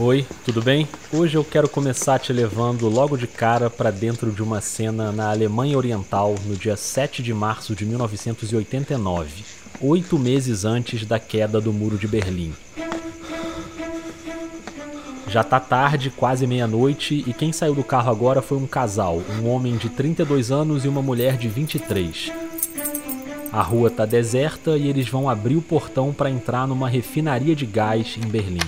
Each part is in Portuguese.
Oi, tudo bem? Hoje eu quero começar te levando logo de cara para dentro de uma cena na Alemanha Oriental no dia 7 de março de 1989, oito meses antes da queda do Muro de Berlim. Já tá tarde, quase meia-noite, e quem saiu do carro agora foi um casal, um homem de 32 anos e uma mulher de 23. A rua tá deserta e eles vão abrir o portão para entrar numa refinaria de gás em Berlim.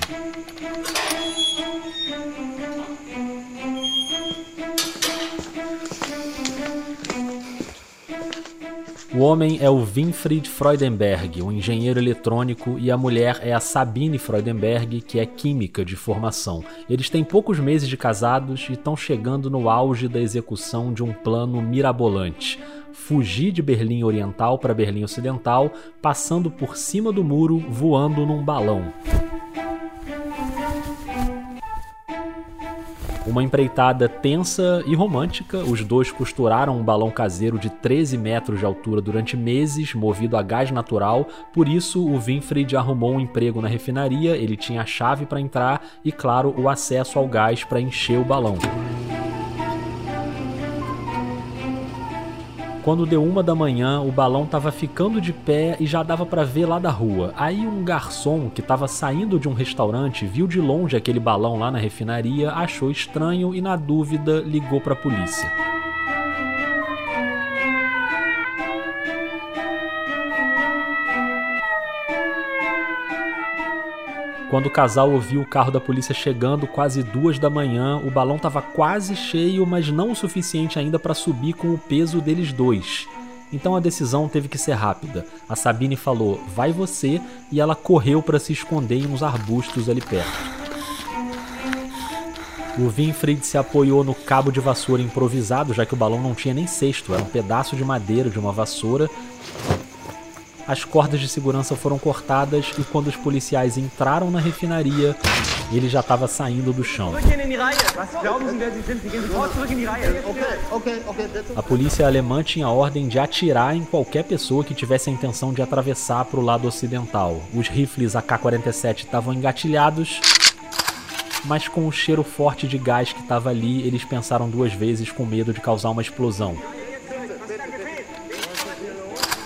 O homem é o Winfried Freudenberg, um engenheiro eletrônico, e a mulher é a Sabine Freudenberg, que é química de formação. Eles têm poucos meses de casados e estão chegando no auge da execução de um plano mirabolante. Fugir de Berlim Oriental para Berlim Ocidental, passando por cima do muro, voando num balão. Uma empreitada tensa e romântica, os dois costuraram um balão caseiro de 13 metros de altura durante meses, movido a gás natural. Por isso, o Winfried arrumou um emprego na refinaria, ele tinha a chave para entrar e, claro, o acesso ao gás para encher o balão. Quando deu uma da manhã, o balão estava ficando de pé e já dava para ver lá da rua. Aí um garçom que estava saindo de um restaurante viu de longe aquele balão lá na refinaria, achou estranho e na dúvida ligou para a polícia. Quando o casal ouviu o carro da polícia chegando quase duas da manhã, o balão estava quase cheio, mas não o suficiente ainda para subir com o peso deles dois. Então a decisão teve que ser rápida. A Sabine falou: "Vai você", e ela correu para se esconder em uns arbustos ali perto. O Winfried se apoiou no cabo de vassoura improvisado, já que o balão não tinha nem cesto, era um pedaço de madeira de uma vassoura as cordas de segurança foram cortadas e quando os policiais entraram na refinaria, ele já estava saindo do chão. A polícia alemã tinha ordem de atirar em qualquer pessoa que tivesse a intenção de atravessar para o lado ocidental. Os rifles AK-47 estavam engatilhados, mas com o cheiro forte de gás que estava ali, eles pensaram duas vezes com medo de causar uma explosão.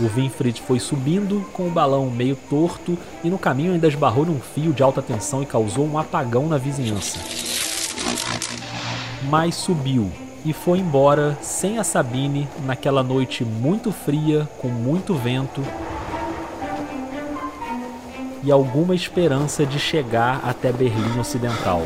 O Winfried foi subindo com o balão meio torto e no caminho ainda esbarrou num fio de alta tensão e causou um apagão na vizinhança. Mas subiu e foi embora sem a Sabine naquela noite muito fria, com muito vento e alguma esperança de chegar até Berlim Ocidental.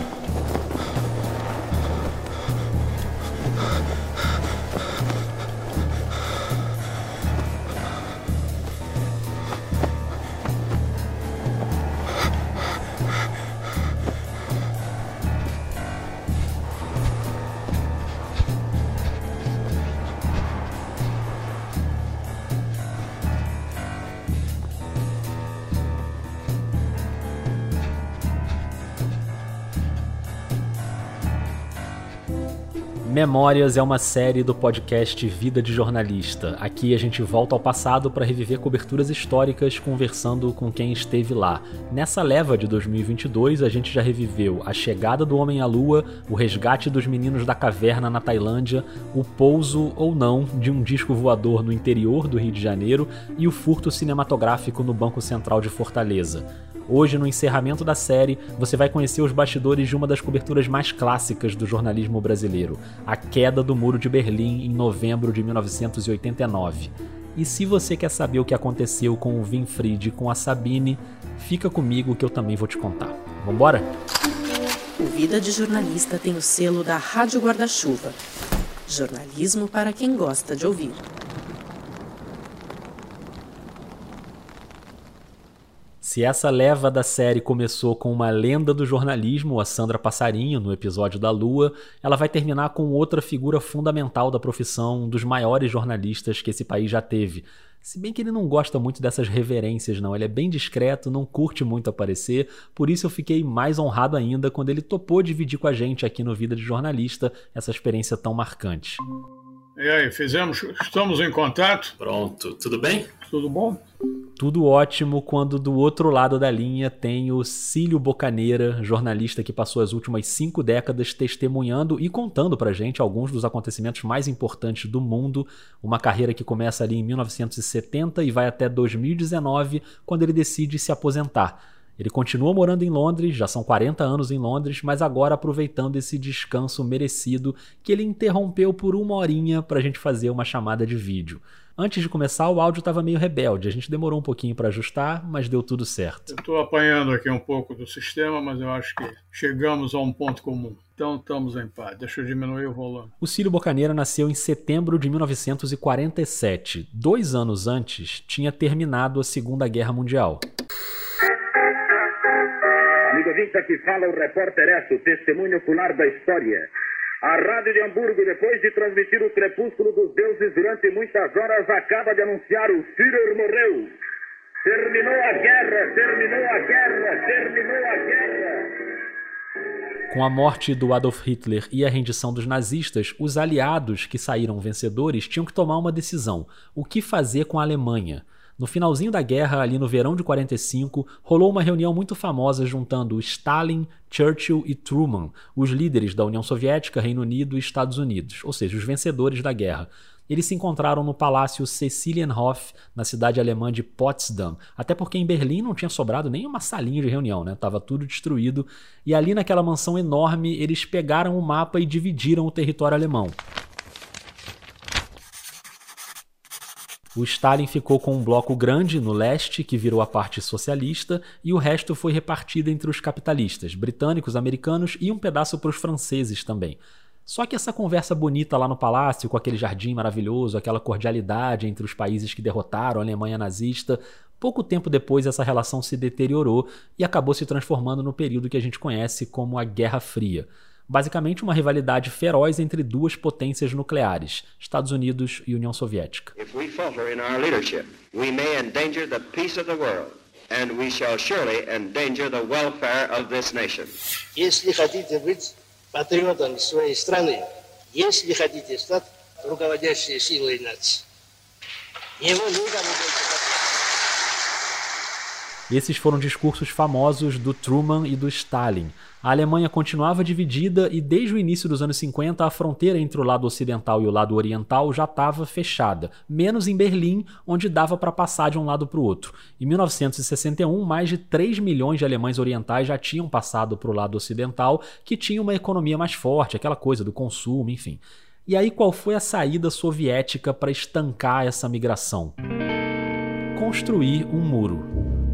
Memórias é uma série do podcast Vida de Jornalista. Aqui a gente volta ao passado para reviver coberturas históricas conversando com quem esteve lá. Nessa leva de 2022, a gente já reviveu a chegada do Homem à Lua, o resgate dos meninos da caverna na Tailândia, o pouso ou não de um disco voador no interior do Rio de Janeiro e o furto cinematográfico no Banco Central de Fortaleza. Hoje, no encerramento da série, você vai conhecer os bastidores de uma das coberturas mais clássicas do jornalismo brasileiro, a queda do Muro de Berlim em novembro de 1989. E se você quer saber o que aconteceu com o Winfried e com a Sabine, fica comigo que eu também vou te contar. Vambora? O Vida de Jornalista tem o selo da Rádio Guarda-Chuva. Jornalismo para quem gosta de ouvir. Se essa leva da série começou com uma lenda do jornalismo, a Sandra Passarinho, no episódio da Lua, ela vai terminar com outra figura fundamental da profissão, um dos maiores jornalistas que esse país já teve. Se bem que ele não gosta muito dessas reverências, não. Ele é bem discreto, não curte muito aparecer, por isso eu fiquei mais honrado ainda quando ele topou dividir com a gente aqui no Vida de Jornalista essa experiência tão marcante. E aí, fizemos, estamos em contato? Pronto, tudo bem? Tudo bom? Tudo ótimo quando do outro lado da linha tem o Cílio Bocaneira, jornalista que passou as últimas cinco décadas testemunhando e contando pra gente alguns dos acontecimentos mais importantes do mundo. Uma carreira que começa ali em 1970 e vai até 2019, quando ele decide se aposentar. Ele continua morando em Londres, já são 40 anos em Londres, mas agora aproveitando esse descanso merecido que ele interrompeu por uma horinha para a gente fazer uma chamada de vídeo. Antes de começar, o áudio estava meio rebelde. A gente demorou um pouquinho para ajustar, mas deu tudo certo. estou apanhando aqui um pouco do sistema, mas eu acho que chegamos a um ponto comum. Então estamos em paz. Deixa eu diminuir o volume. O Cílio Bocaneira nasceu em setembro de 1947. Dois anos antes, tinha terminado a Segunda Guerra Mundial. Amigo ouvinte, aqui fala o repórter Esso, testemunho ocular da história. A Rádio de Hamburgo, depois de transmitir o crepúsculo dos deuses durante muitas horas, acaba de anunciar o Führer morreu. Terminou a guerra, terminou a guerra, terminou a guerra. Com a morte do Adolf Hitler e a rendição dos nazistas, os aliados que saíram vencedores tinham que tomar uma decisão: o que fazer com a Alemanha? No finalzinho da guerra, ali no verão de 45, rolou uma reunião muito famosa juntando Stalin, Churchill e Truman, os líderes da União Soviética, Reino Unido e Estados Unidos, ou seja, os vencedores da guerra. Eles se encontraram no Palácio Cecilienhof, na cidade alemã de Potsdam, até porque em Berlim não tinha sobrado nem uma salinha de reunião, né? Tava tudo destruído. E ali naquela mansão enorme, eles pegaram o mapa e dividiram o território alemão. O Stalin ficou com um bloco grande no leste, que virou a parte socialista, e o resto foi repartido entre os capitalistas, britânicos, americanos e um pedaço para os franceses também. Só que essa conversa bonita lá no palácio, com aquele jardim maravilhoso, aquela cordialidade entre os países que derrotaram a Alemanha nazista, pouco tempo depois essa relação se deteriorou e acabou se transformando no período que a gente conhece como a Guerra Fria basicamente uma rivalidade feroz entre duas potências nucleares, Estados Unidos e União Soviética. Если хотите быть патриотом своей страны, если хотите стать руководящей силой нации, его никому больше esses foram discursos famosos do Truman e do Stalin. a Alemanha continuava dividida e desde o início dos anos 50 a fronteira entre o lado ocidental e o lado oriental já estava fechada, menos em Berlim, onde dava para passar de um lado para o outro. Em 1961, mais de 3 milhões de alemães orientais já tinham passado para o lado ocidental, que tinha uma economia mais forte, aquela coisa do consumo, enfim. E aí qual foi a saída soviética para estancar essa migração? Construir um muro.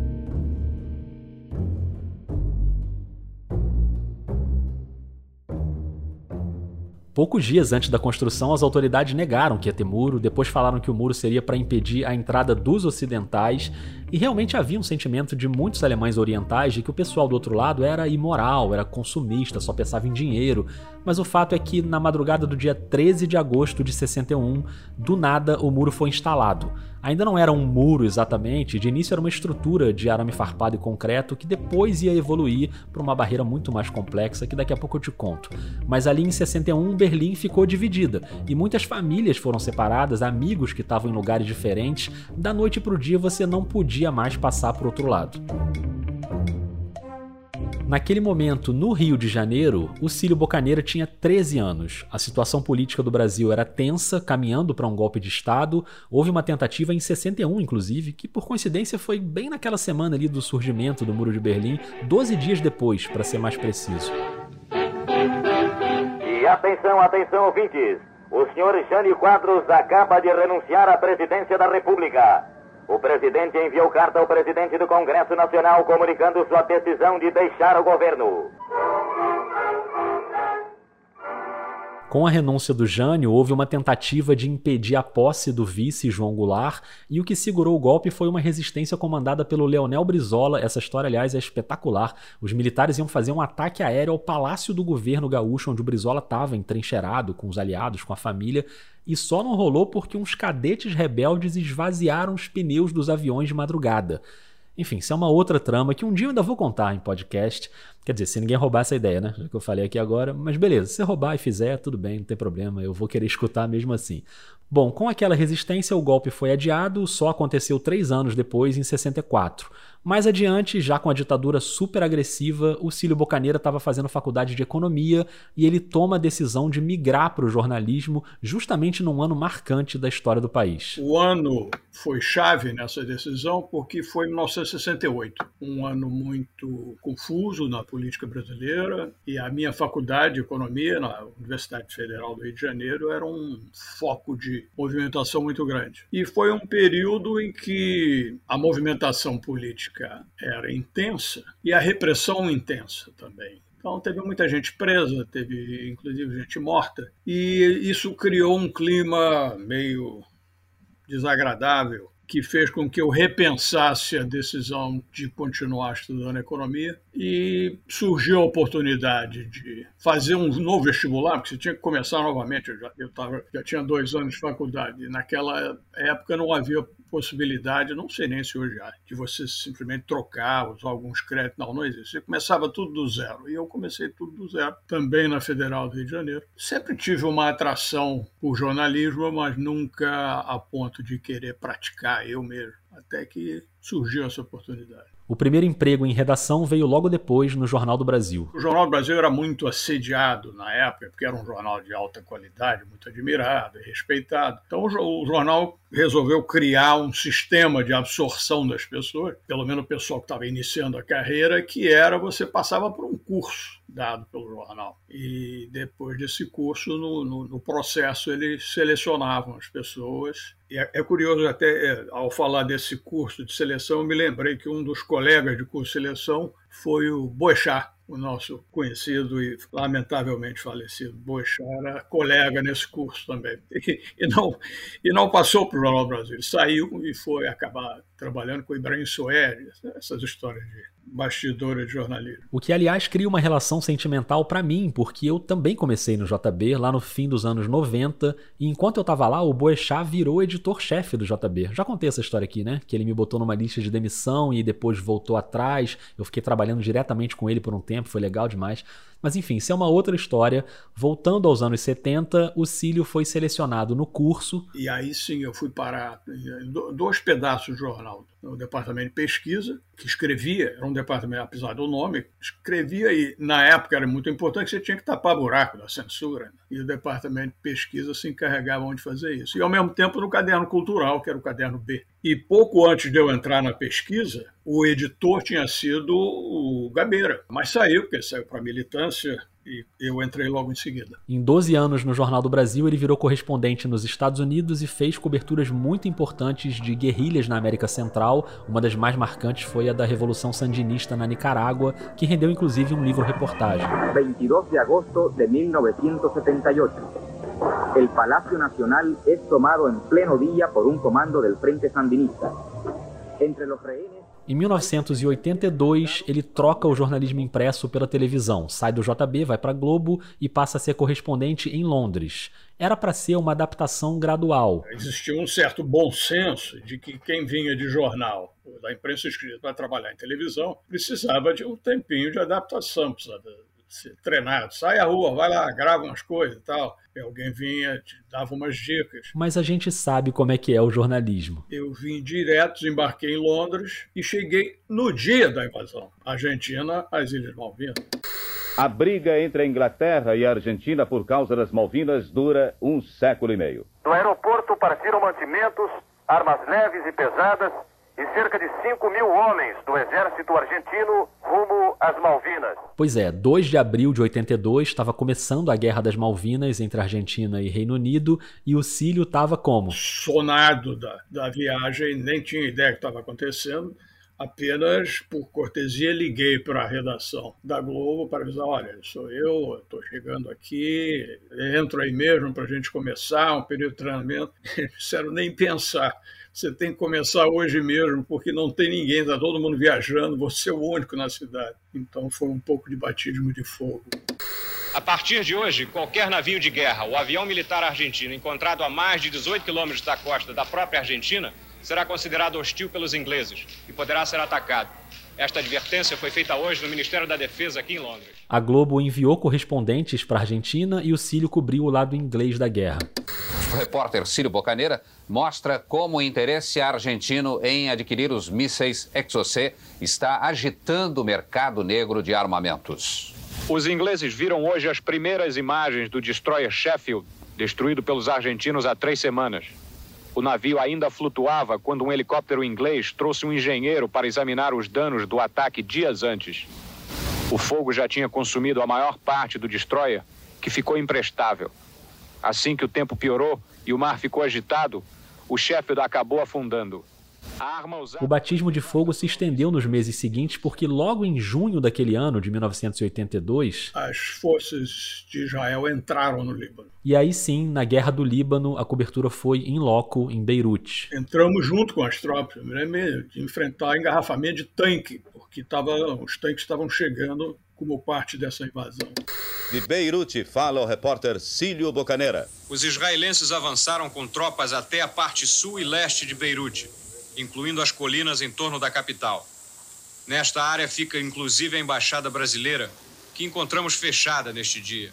Poucos dias antes da construção, as autoridades negaram que ia ter muro, depois falaram que o muro seria para impedir a entrada dos ocidentais, e realmente havia um sentimento de muitos alemães orientais de que o pessoal do outro lado era imoral, era consumista, só pensava em dinheiro. Mas o fato é que na madrugada do dia 13 de agosto de 61, do nada o muro foi instalado. Ainda não era um muro exatamente, de início era uma estrutura de arame farpado e concreto que depois ia evoluir para uma barreira muito mais complexa que daqui a pouco eu te conto. Mas ali em 61 Berlim ficou dividida e muitas famílias foram separadas, amigos que estavam em lugares diferentes, da noite para o dia você não podia mais passar para outro lado. Naquele momento, no Rio de Janeiro, o Cílio Bocaneira tinha 13 anos. A situação política do Brasil era tensa, caminhando para um golpe de Estado. Houve uma tentativa em 61, inclusive, que por coincidência foi bem naquela semana ali do surgimento do Muro de Berlim, 12 dias depois, para ser mais preciso. E atenção, atenção, ouvintes! O senhor Jânio Quadros acaba de renunciar à presidência da República. O presidente enviou carta ao presidente do Congresso Nacional comunicando sua decisão de deixar o governo. Com a renúncia do Jânio, houve uma tentativa de impedir a posse do vice João Goulart, e o que segurou o golpe foi uma resistência comandada pelo Leonel Brizola. Essa história, aliás, é espetacular. Os militares iam fazer um ataque aéreo ao palácio do governo gaúcho, onde o Brizola estava entrincheirado com os aliados, com a família, e só não rolou porque uns cadetes rebeldes esvaziaram os pneus dos aviões de madrugada. Enfim, isso é uma outra trama que um dia eu ainda vou contar em podcast. Quer dizer, se ninguém roubar essa ideia, né? Já que eu falei aqui agora. Mas beleza, se roubar e fizer, tudo bem, não tem problema. Eu vou querer escutar mesmo assim. Bom, com aquela resistência, o golpe foi adiado, só aconteceu três anos depois, em 64. Mais adiante, já com a ditadura super agressiva, o Cílio Bocaneira estava fazendo faculdade de economia e ele toma a decisão de migrar para o jornalismo justamente num ano marcante da história do país. O ano foi chave nessa decisão porque foi 1968, um ano muito confuso na política brasileira e a minha faculdade de economia na Universidade Federal do Rio de Janeiro era um foco de movimentação muito grande. E foi um período em que a movimentação política política era intensa e a repressão intensa também. Então teve muita gente presa, teve inclusive gente morta, e isso criou um clima meio desagradável que fez com que eu repensasse a decisão de continuar estudando economia e surgiu a oportunidade de fazer um novo vestibular, porque você tinha que começar novamente. Eu já, eu tava, já tinha dois anos de faculdade. E naquela época não havia possibilidade, não sei nem se hoje há, de você simplesmente trocar, usar alguns créditos. Não, não existe. Você começava tudo do zero. E eu comecei tudo do zero, também na Federal do Rio de Janeiro. Sempre tive uma atração por jornalismo, mas nunca a ponto de querer praticar eu mesmo. Até que surgiu essa oportunidade. O primeiro emprego em redação veio logo depois no Jornal do Brasil. O Jornal do Brasil era muito assediado na época, porque era um jornal de alta qualidade, muito admirado e respeitado. Então o jornal resolveu criar um sistema de absorção das pessoas, pelo menos o pessoal que estava iniciando a carreira, que era você passava por um curso dado pelo jornal. E depois desse curso, no, no, no processo, eles selecionavam as pessoas. E é, é curioso até, é, ao falar desse curso de seleção, eu me lembrei que um dos colegas de curso de seleção foi o Boechat, o nosso conhecido e lamentavelmente falecido Boechat era colega nesse curso também. E, e não, e não passou para o Jornal Brasil, ele saiu e foi acabar trabalhando com Ibrahim Soares, essas histórias de bastidores de jornalismo. O que, aliás, cria uma relação sentimental para mim, porque eu também comecei no JB lá no fim dos anos 90, e enquanto eu estava lá, o Boechat virou editor-chefe do JB. Já contei essa história aqui, né? Que ele me botou numa lista de demissão e depois voltou atrás. Eu fiquei trabalhando diretamente com ele por um tempo, foi legal demais. Mas enfim, isso é uma outra história. Voltando aos anos 70, o Cílio foi selecionado no curso. E aí sim eu fui parar dois pedaços do jornal. No departamento de pesquisa, que escrevia, era um departamento, apesar do nome, escrevia e na época era muito importante você tinha que tapar buraco da censura. Né? E o departamento de pesquisa se encarregava de fazer isso. E ao mesmo tempo no caderno cultural, que era o caderno B. E pouco antes de eu entrar na pesquisa, o editor tinha sido o Gabeira, mas saiu, porque saiu para a militância e eu entrei logo em seguida. Em 12 anos no Jornal do Brasil, ele virou correspondente nos Estados Unidos e fez coberturas muito importantes de guerrilhas na América Central. Uma das mais marcantes foi a da Revolução Sandinista na Nicarágua, que rendeu inclusive um livro-reportagem. 22 de agosto de 1978. El Palacio Nacional es tomado en pleno día por un comando del Frente Sandinista. Entre los rehenes em 1982, ele troca o jornalismo impresso pela televisão, sai do JB, vai para Globo e passa a ser correspondente em Londres. Era para ser uma adaptação gradual. Existia um certo bom senso de que quem vinha de jornal, da imprensa escrita, para trabalhar em televisão, precisava de um tempinho de adaptação, precisava treinado. Sai à rua, vai lá, grava umas coisas e tal. E alguém vinha, te dava umas dicas. Mas a gente sabe como é que é o jornalismo. Eu vim direto, desembarquei em Londres e cheguei no dia da invasão. Argentina, às Ilhas Malvinas. A briga entre a Inglaterra e a Argentina por causa das Malvinas dura um século e meio. Do aeroporto partiram mantimentos, armas leves e pesadas e cerca de 5 mil homens do exército argentino rumo às Malvinas. Pois é, 2 de abril de 82 estava começando a Guerra das Malvinas entre Argentina e Reino Unido e o Cílio estava como? Sonado da, da viagem, nem tinha ideia que estava acontecendo. Apenas por cortesia liguei para a redação da Globo para avisar: olha, sou eu, estou chegando aqui, entro aí mesmo para a gente começar um período de treinamento. Eles disseram nem pensar você tem que começar hoje mesmo, porque não tem ninguém, está todo mundo viajando, você é o único na cidade. Então foi um pouco de batismo de fogo. A partir de hoje, qualquer navio de guerra ou avião militar argentino encontrado a mais de 18 quilômetros da costa da própria Argentina será considerado hostil pelos ingleses e poderá ser atacado. Esta advertência foi feita hoje no Ministério da Defesa aqui em Londres. A Globo enviou correspondentes para a Argentina e o Cílio cobriu o lado inglês da guerra. O repórter Círio Bocaneira mostra como o interesse argentino em adquirir os mísseis Exocet está agitando o mercado negro de armamentos. Os ingleses viram hoje as primeiras imagens do destroyer Sheffield, destruído pelos argentinos há três semanas. O navio ainda flutuava quando um helicóptero inglês trouxe um engenheiro para examinar os danos do ataque dias antes. O fogo já tinha consumido a maior parte do destroyer, que ficou imprestável. Assim que o tempo piorou e o mar ficou agitado, o Sheffield acabou afundando. O batismo de fogo se estendeu nos meses seguintes porque logo em junho daquele ano, de 1982, as forças de Israel entraram no Líbano. E aí sim, na Guerra do Líbano, a cobertura foi em loco, em Beirute. Entramos junto com as tropas, eu me lembro de enfrentar engarrafamento de tanque, porque tava, os tanques estavam chegando como parte dessa invasão. De Beirute, fala o repórter Cílio Bocaneira. Os israelenses avançaram com tropas até a parte sul e leste de Beirute, incluindo as colinas em torno da capital. Nesta área fica inclusive a embaixada brasileira, que encontramos fechada neste dia.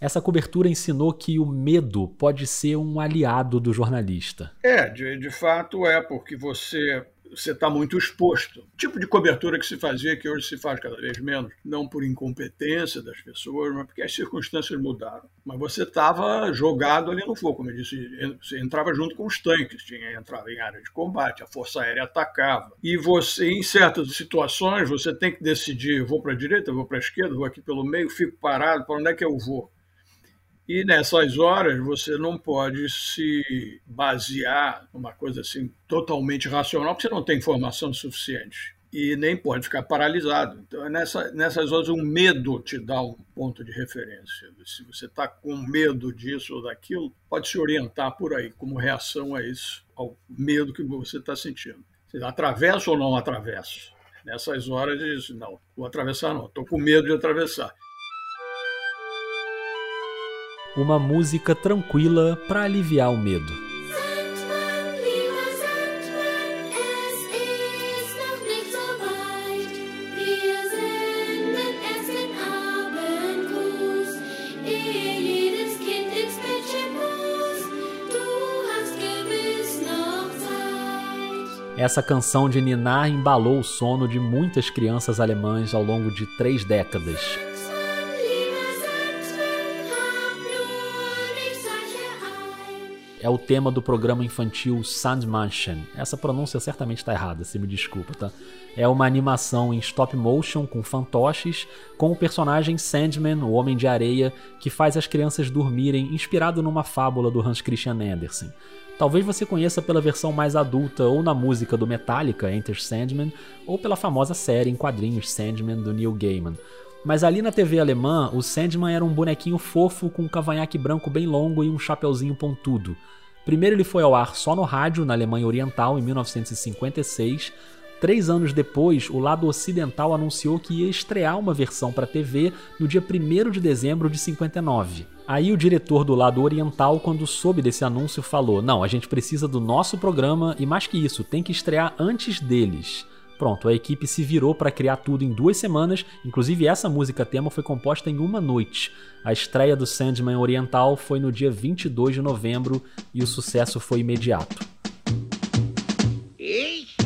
Essa cobertura ensinou que o medo pode ser um aliado do jornalista. É, de, de fato é, porque você você está muito exposto. O tipo de cobertura que se fazia, que hoje se faz cada vez menos, não por incompetência das pessoas, mas porque as circunstâncias mudaram. Mas você estava jogado ali no fogo, como eu disse, você entrava junto com os tanques, tinha entrava em área de combate, a força aérea atacava. E você, em certas situações, você tem que decidir: vou para a direita, vou para a esquerda, vou aqui pelo meio, fico parado, para onde é que eu vou? E nessas horas você não pode se basear numa coisa assim totalmente racional, porque você não tem informação suficiente. E nem pode ficar paralisado. Então, é nessa, nessas horas, o medo te dá um ponto de referência. Se você está com medo disso ou daquilo, pode se orientar por aí, como reação a isso, ao medo que você está sentindo. Você atravessa ou não atravessa? Nessas horas, diz: não, vou atravessar não, estou com medo de atravessar uma música tranquila para aliviar o medo. Essa canção de Ninar embalou o sono de muitas crianças alemãs ao longo de três décadas. É o tema do programa infantil Sandmansion. Essa pronúncia certamente está errada, se me desculpa, tá? É uma animação em stop motion com fantoches, com o personagem Sandman, o Homem de Areia, que faz as crianças dormirem, inspirado numa fábula do Hans Christian Andersen. Talvez você conheça pela versão mais adulta ou na música do Metallica, Enter Sandman, ou pela famosa série em quadrinhos Sandman do Neil Gaiman. Mas ali na TV alemã, o Sandman era um bonequinho fofo com um cavanhaque branco bem longo e um chapeuzinho pontudo. Primeiro ele foi ao ar só no rádio na Alemanha Oriental em 1956. Três anos depois, o lado ocidental anunciou que ia estrear uma versão para TV no dia 1 de dezembro de 59. Aí o diretor do lado oriental, quando soube desse anúncio, falou: Não, a gente precisa do nosso programa e mais que isso, tem que estrear antes deles. Pronto, a equipe se virou para criar tudo em duas semanas, inclusive essa música tema foi composta em uma noite. A estreia do Sandman Oriental foi no dia 22 de novembro e o sucesso foi imediato. Ich?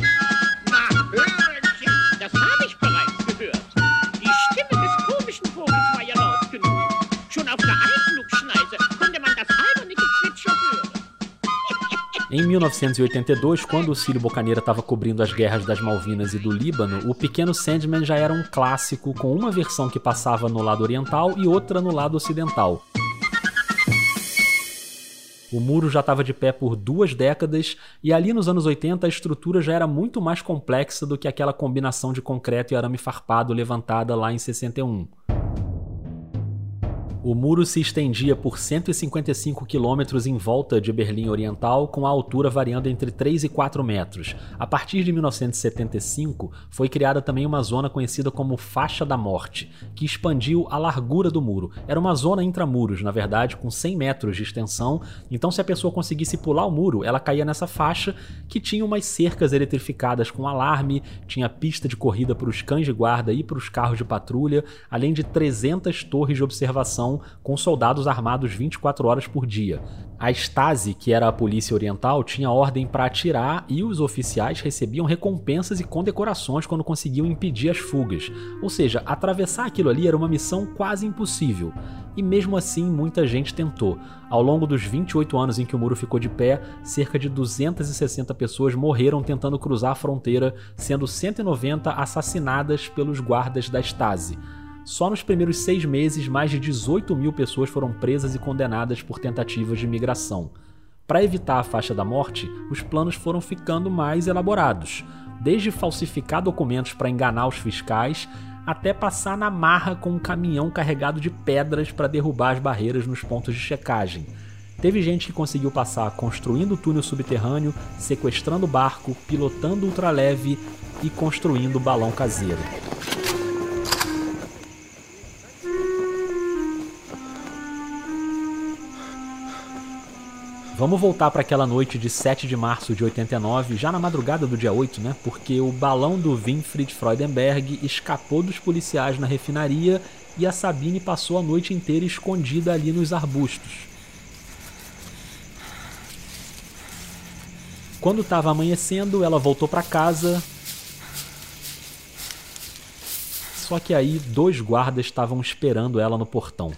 Em 1982, quando o Cílio Bocaneira estava cobrindo as guerras das Malvinas e do Líbano, o Pequeno Sandman já era um clássico com uma versão que passava no lado oriental e outra no lado ocidental. O muro já estava de pé por duas décadas e ali nos anos 80 a estrutura já era muito mais complexa do que aquela combinação de concreto e arame farpado levantada lá em 61. O muro se estendia por 155 quilômetros em volta de Berlim Oriental, com a altura variando entre 3 e 4 metros. A partir de 1975, foi criada também uma zona conhecida como Faixa da Morte, que expandiu a largura do muro. Era uma zona intramuros, na verdade, com 100 metros de extensão, então se a pessoa conseguisse pular o muro, ela caía nessa faixa que tinha umas cercas eletrificadas com alarme, tinha pista de corrida para os cães de guarda e para os carros de patrulha, além de 300 torres de observação com soldados armados 24 horas por dia. A Stasi, que era a polícia oriental, tinha ordem para atirar e os oficiais recebiam recompensas e condecorações quando conseguiam impedir as fugas. Ou seja, atravessar aquilo ali era uma missão quase impossível. E mesmo assim, muita gente tentou. Ao longo dos 28 anos em que o muro ficou de pé, cerca de 260 pessoas morreram tentando cruzar a fronteira, sendo 190 assassinadas pelos guardas da Stasi. Só nos primeiros seis meses, mais de 18 mil pessoas foram presas e condenadas por tentativas de migração. Para evitar a faixa da morte, os planos foram ficando mais elaborados, desde falsificar documentos para enganar os fiscais, até passar na marra com um caminhão carregado de pedras para derrubar as barreiras nos pontos de checagem. Teve gente que conseguiu passar construindo túnel subterrâneo, sequestrando barco, pilotando ultraleve e construindo balão caseiro. Vamos voltar para aquela noite de 7 de março de 89, já na madrugada do dia 8, né? Porque o balão do Winfried Freudenberg escapou dos policiais na refinaria e a Sabine passou a noite inteira escondida ali nos arbustos. Quando estava amanhecendo, ela voltou para casa. Só que aí dois guardas estavam esperando ela no portão.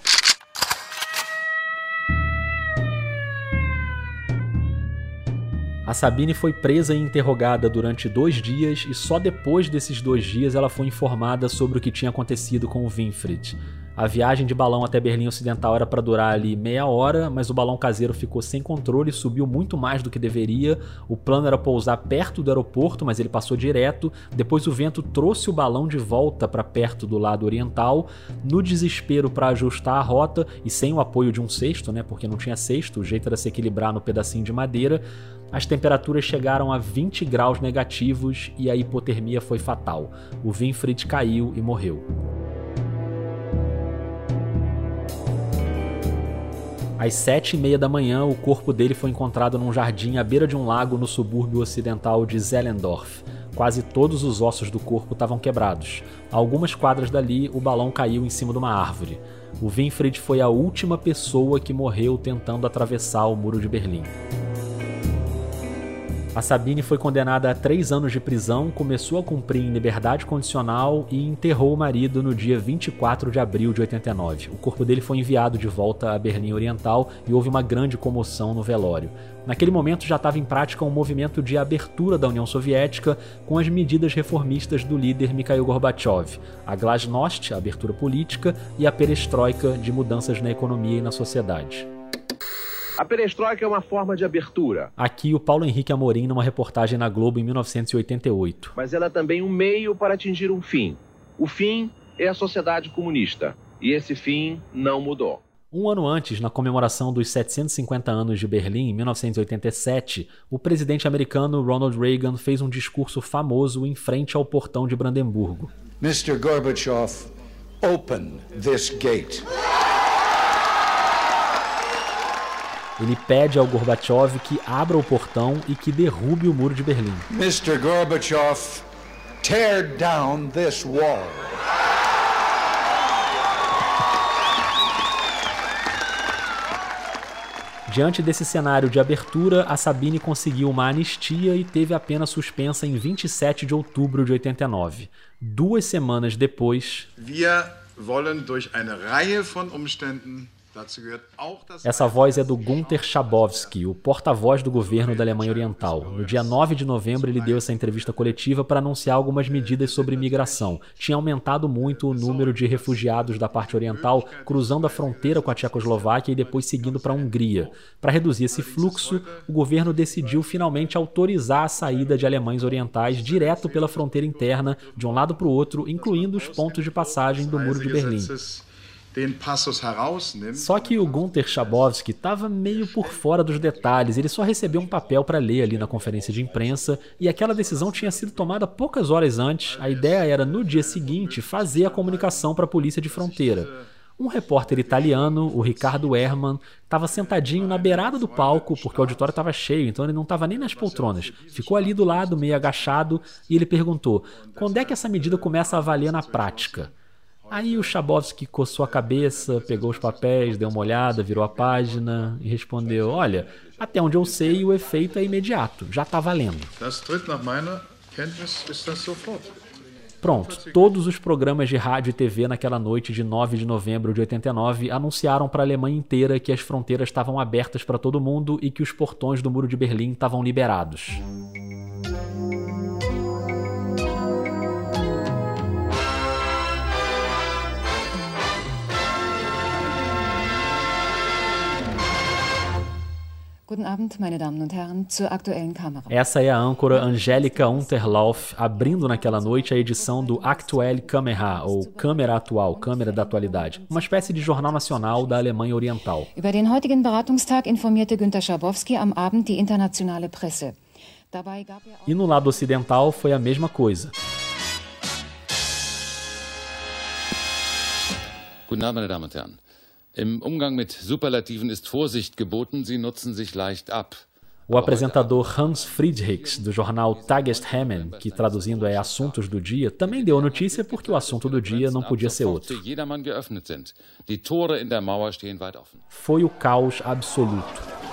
Sabine foi presa e interrogada durante dois dias e só depois desses dois dias ela foi informada sobre o que tinha acontecido com o Winfried. A viagem de balão até Berlim Ocidental era para durar ali meia hora, mas o balão caseiro ficou sem controle, subiu muito mais do que deveria. O plano era pousar perto do aeroporto, mas ele passou direto. Depois o vento trouxe o balão de volta para perto do lado oriental. No desespero para ajustar a rota e sem o apoio de um cesto, né, porque não tinha cesto, o jeito era se equilibrar no pedacinho de madeira, as temperaturas chegaram a 20 graus negativos e a hipotermia foi fatal. O Winfried caiu e morreu. Às sete e meia da manhã, o corpo dele foi encontrado num jardim à beira de um lago no subúrbio ocidental de Zellendorf. Quase todos os ossos do corpo estavam quebrados. A algumas quadras dali, o balão caiu em cima de uma árvore. O Winfried foi a última pessoa que morreu tentando atravessar o muro de Berlim. A Sabine foi condenada a três anos de prisão, começou a cumprir em liberdade condicional e enterrou o marido no dia 24 de abril de 89. O corpo dele foi enviado de volta a Berlim Oriental e houve uma grande comoção no velório. Naquele momento já estava em prática um movimento de abertura da União Soviética com as medidas reformistas do líder Mikhail Gorbachev, a glasnost, a abertura política, e a perestroika, de mudanças na economia e na sociedade. A perestroika é uma forma de abertura. Aqui o Paulo Henrique Amorim numa reportagem na Globo em 1988. Mas ela é também um meio para atingir um fim. O fim é a sociedade comunista. E esse fim não mudou. Um ano antes, na comemoração dos 750 anos de Berlim, em 1987, o presidente americano Ronald Reagan fez um discurso famoso em frente ao portão de Brandemburgo. Mr. Gorbachev, open this gate. Ele pede ao Gorbachev que abra o portão e que derrube o muro de Berlim. Mr. Gorbachev, tear down this wall. Diante desse cenário de abertura, a Sabine conseguiu uma anistia e teve a pena suspensa em 27 de outubro de 89. Duas semanas depois. Wir wollen durch eine Reihe von Umständen essa voz é do Gunther Schabowski, o porta-voz do governo da Alemanha Oriental. No dia 9 de novembro, ele deu essa entrevista coletiva para anunciar algumas medidas sobre imigração. Tinha aumentado muito o número de refugiados da parte oriental cruzando a fronteira com a Tchecoslováquia e depois seguindo para a Hungria. Para reduzir esse fluxo, o governo decidiu finalmente autorizar a saída de alemães orientais direto pela fronteira interna, de um lado para o outro, incluindo os pontos de passagem do Muro de Berlim. Só que o Gunther Schabowski estava meio por fora dos detalhes, ele só recebeu um papel para ler ali na conferência de imprensa e aquela decisão tinha sido tomada poucas horas antes. A ideia era no dia seguinte fazer a comunicação para a polícia de fronteira. Um repórter italiano, o Ricardo Herman, estava sentadinho na beirada do palco, porque o auditório estava cheio, então ele não estava nem nas poltronas. Ficou ali do lado, meio agachado, e ele perguntou: quando é que essa medida começa a valer na prática? Aí o Chabovski coçou a cabeça, pegou os papéis, deu uma olhada, virou a página e respondeu: Olha, até onde eu sei, o efeito é imediato, já está valendo. Pronto, todos os programas de rádio e TV naquela noite de 9 de novembro de 89 anunciaram para a Alemanha inteira que as fronteiras estavam abertas para todo mundo e que os portões do Muro de Berlim estavam liberados. Guten Abend, meine Damen und Herren, zur aktuellen Kamera. Essa é a âncora Angélica Unterlauf abrindo naquela noite a edição do Aktuelle Kamera, ou Câmera Atual, Câmera da Atualidade, uma espécie de jornal nacional da Alemanha Oriental. Über den heutigen Beratungstag informierte Günter Schabowski am Abend die internationale Presse. Er E no lado ocidental foi a mesma coisa. Guten Abend, meine Damen und Herren. Im Umgang mit Superlativen ist Vorsicht geboten, sie nutzen sich leicht ab. O apresentador Hans Friedrichs, do jornal Tagesthemen, que traduzindo é Assuntos do Dia, também deu a notícia porque o assunto do dia não podia ser outro. Foi o caos absoluto.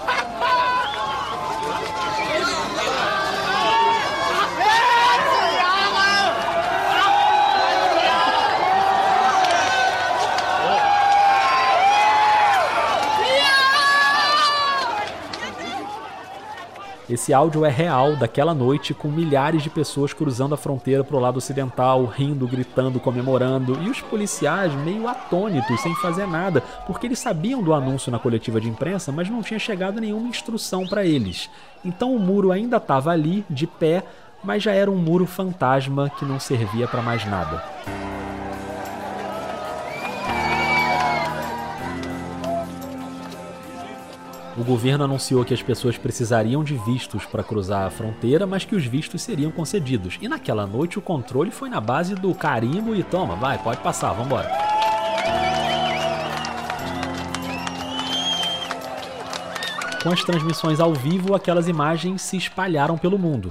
Esse áudio é real daquela noite, com milhares de pessoas cruzando a fronteira para o lado ocidental, rindo, gritando, comemorando, e os policiais meio atônitos, sem fazer nada, porque eles sabiam do anúncio na coletiva de imprensa, mas não tinha chegado nenhuma instrução para eles. Então o muro ainda estava ali, de pé, mas já era um muro fantasma que não servia para mais nada. O governo anunciou que as pessoas precisariam de vistos para cruzar a fronteira, mas que os vistos seriam concedidos. E naquela noite o controle foi na base do carimbo e toma, vai, pode passar, vambora. Com as transmissões ao vivo, aquelas imagens se espalharam pelo mundo.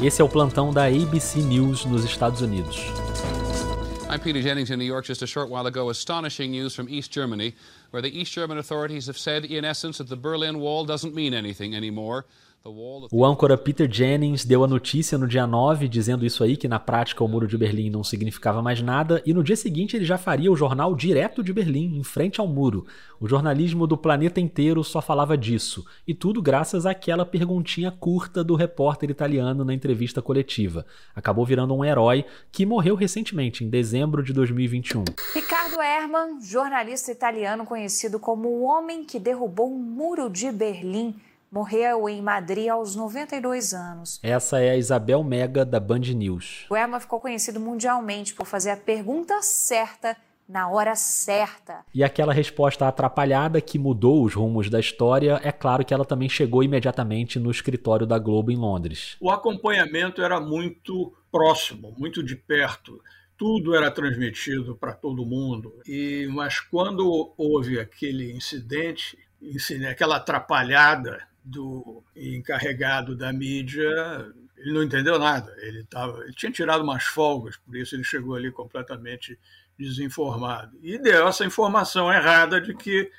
Esse é o plantão da ABC News nos Estados Unidos. I'm Peter Jennings in New York. Just a short while ago, astonishing news from East Germany, where the East German authorities have said, in essence, that the Berlin Wall doesn't mean anything anymore. O âncora Peter Jennings deu a notícia no dia 9, dizendo isso aí, que na prática o Muro de Berlim não significava mais nada, e no dia seguinte ele já faria o jornal direto de Berlim, em frente ao muro. O jornalismo do planeta inteiro só falava disso, e tudo graças àquela perguntinha curta do repórter italiano na entrevista coletiva. Acabou virando um herói que morreu recentemente, em dezembro de 2021. Ricardo Herman, jornalista italiano conhecido como o homem que derrubou o muro de Berlim, morreu em Madrid aos 92 anos. Essa é a Isabel Mega da Band News. O Herman ficou conhecido mundialmente por fazer a pergunta certa na hora certa. E aquela resposta atrapalhada que mudou os rumos da história, é claro que ela também chegou imediatamente no escritório da Globo em Londres. O acompanhamento era muito próximo, muito de perto. Tudo era transmitido para todo mundo. E mas quando houve aquele incidente, incidente, aquela atrapalhada do encarregado da mídia, ele não entendeu nada. Ele tava, ele tinha tirado umas folgas, por isso ele chegou ali completamente desinformado. E deu essa informação errada de que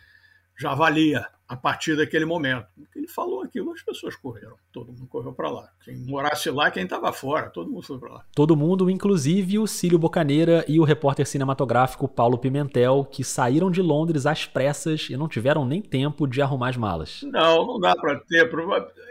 já valia a partir daquele momento. Ele falou aquilo, as pessoas correram. Todo mundo correu para lá. Quem morasse lá, quem estava fora, todo mundo foi para lá. Todo mundo, inclusive o Cílio Bocaneira e o repórter cinematográfico Paulo Pimentel, que saíram de Londres às pressas e não tiveram nem tempo de arrumar as malas. Não, não dá para ter.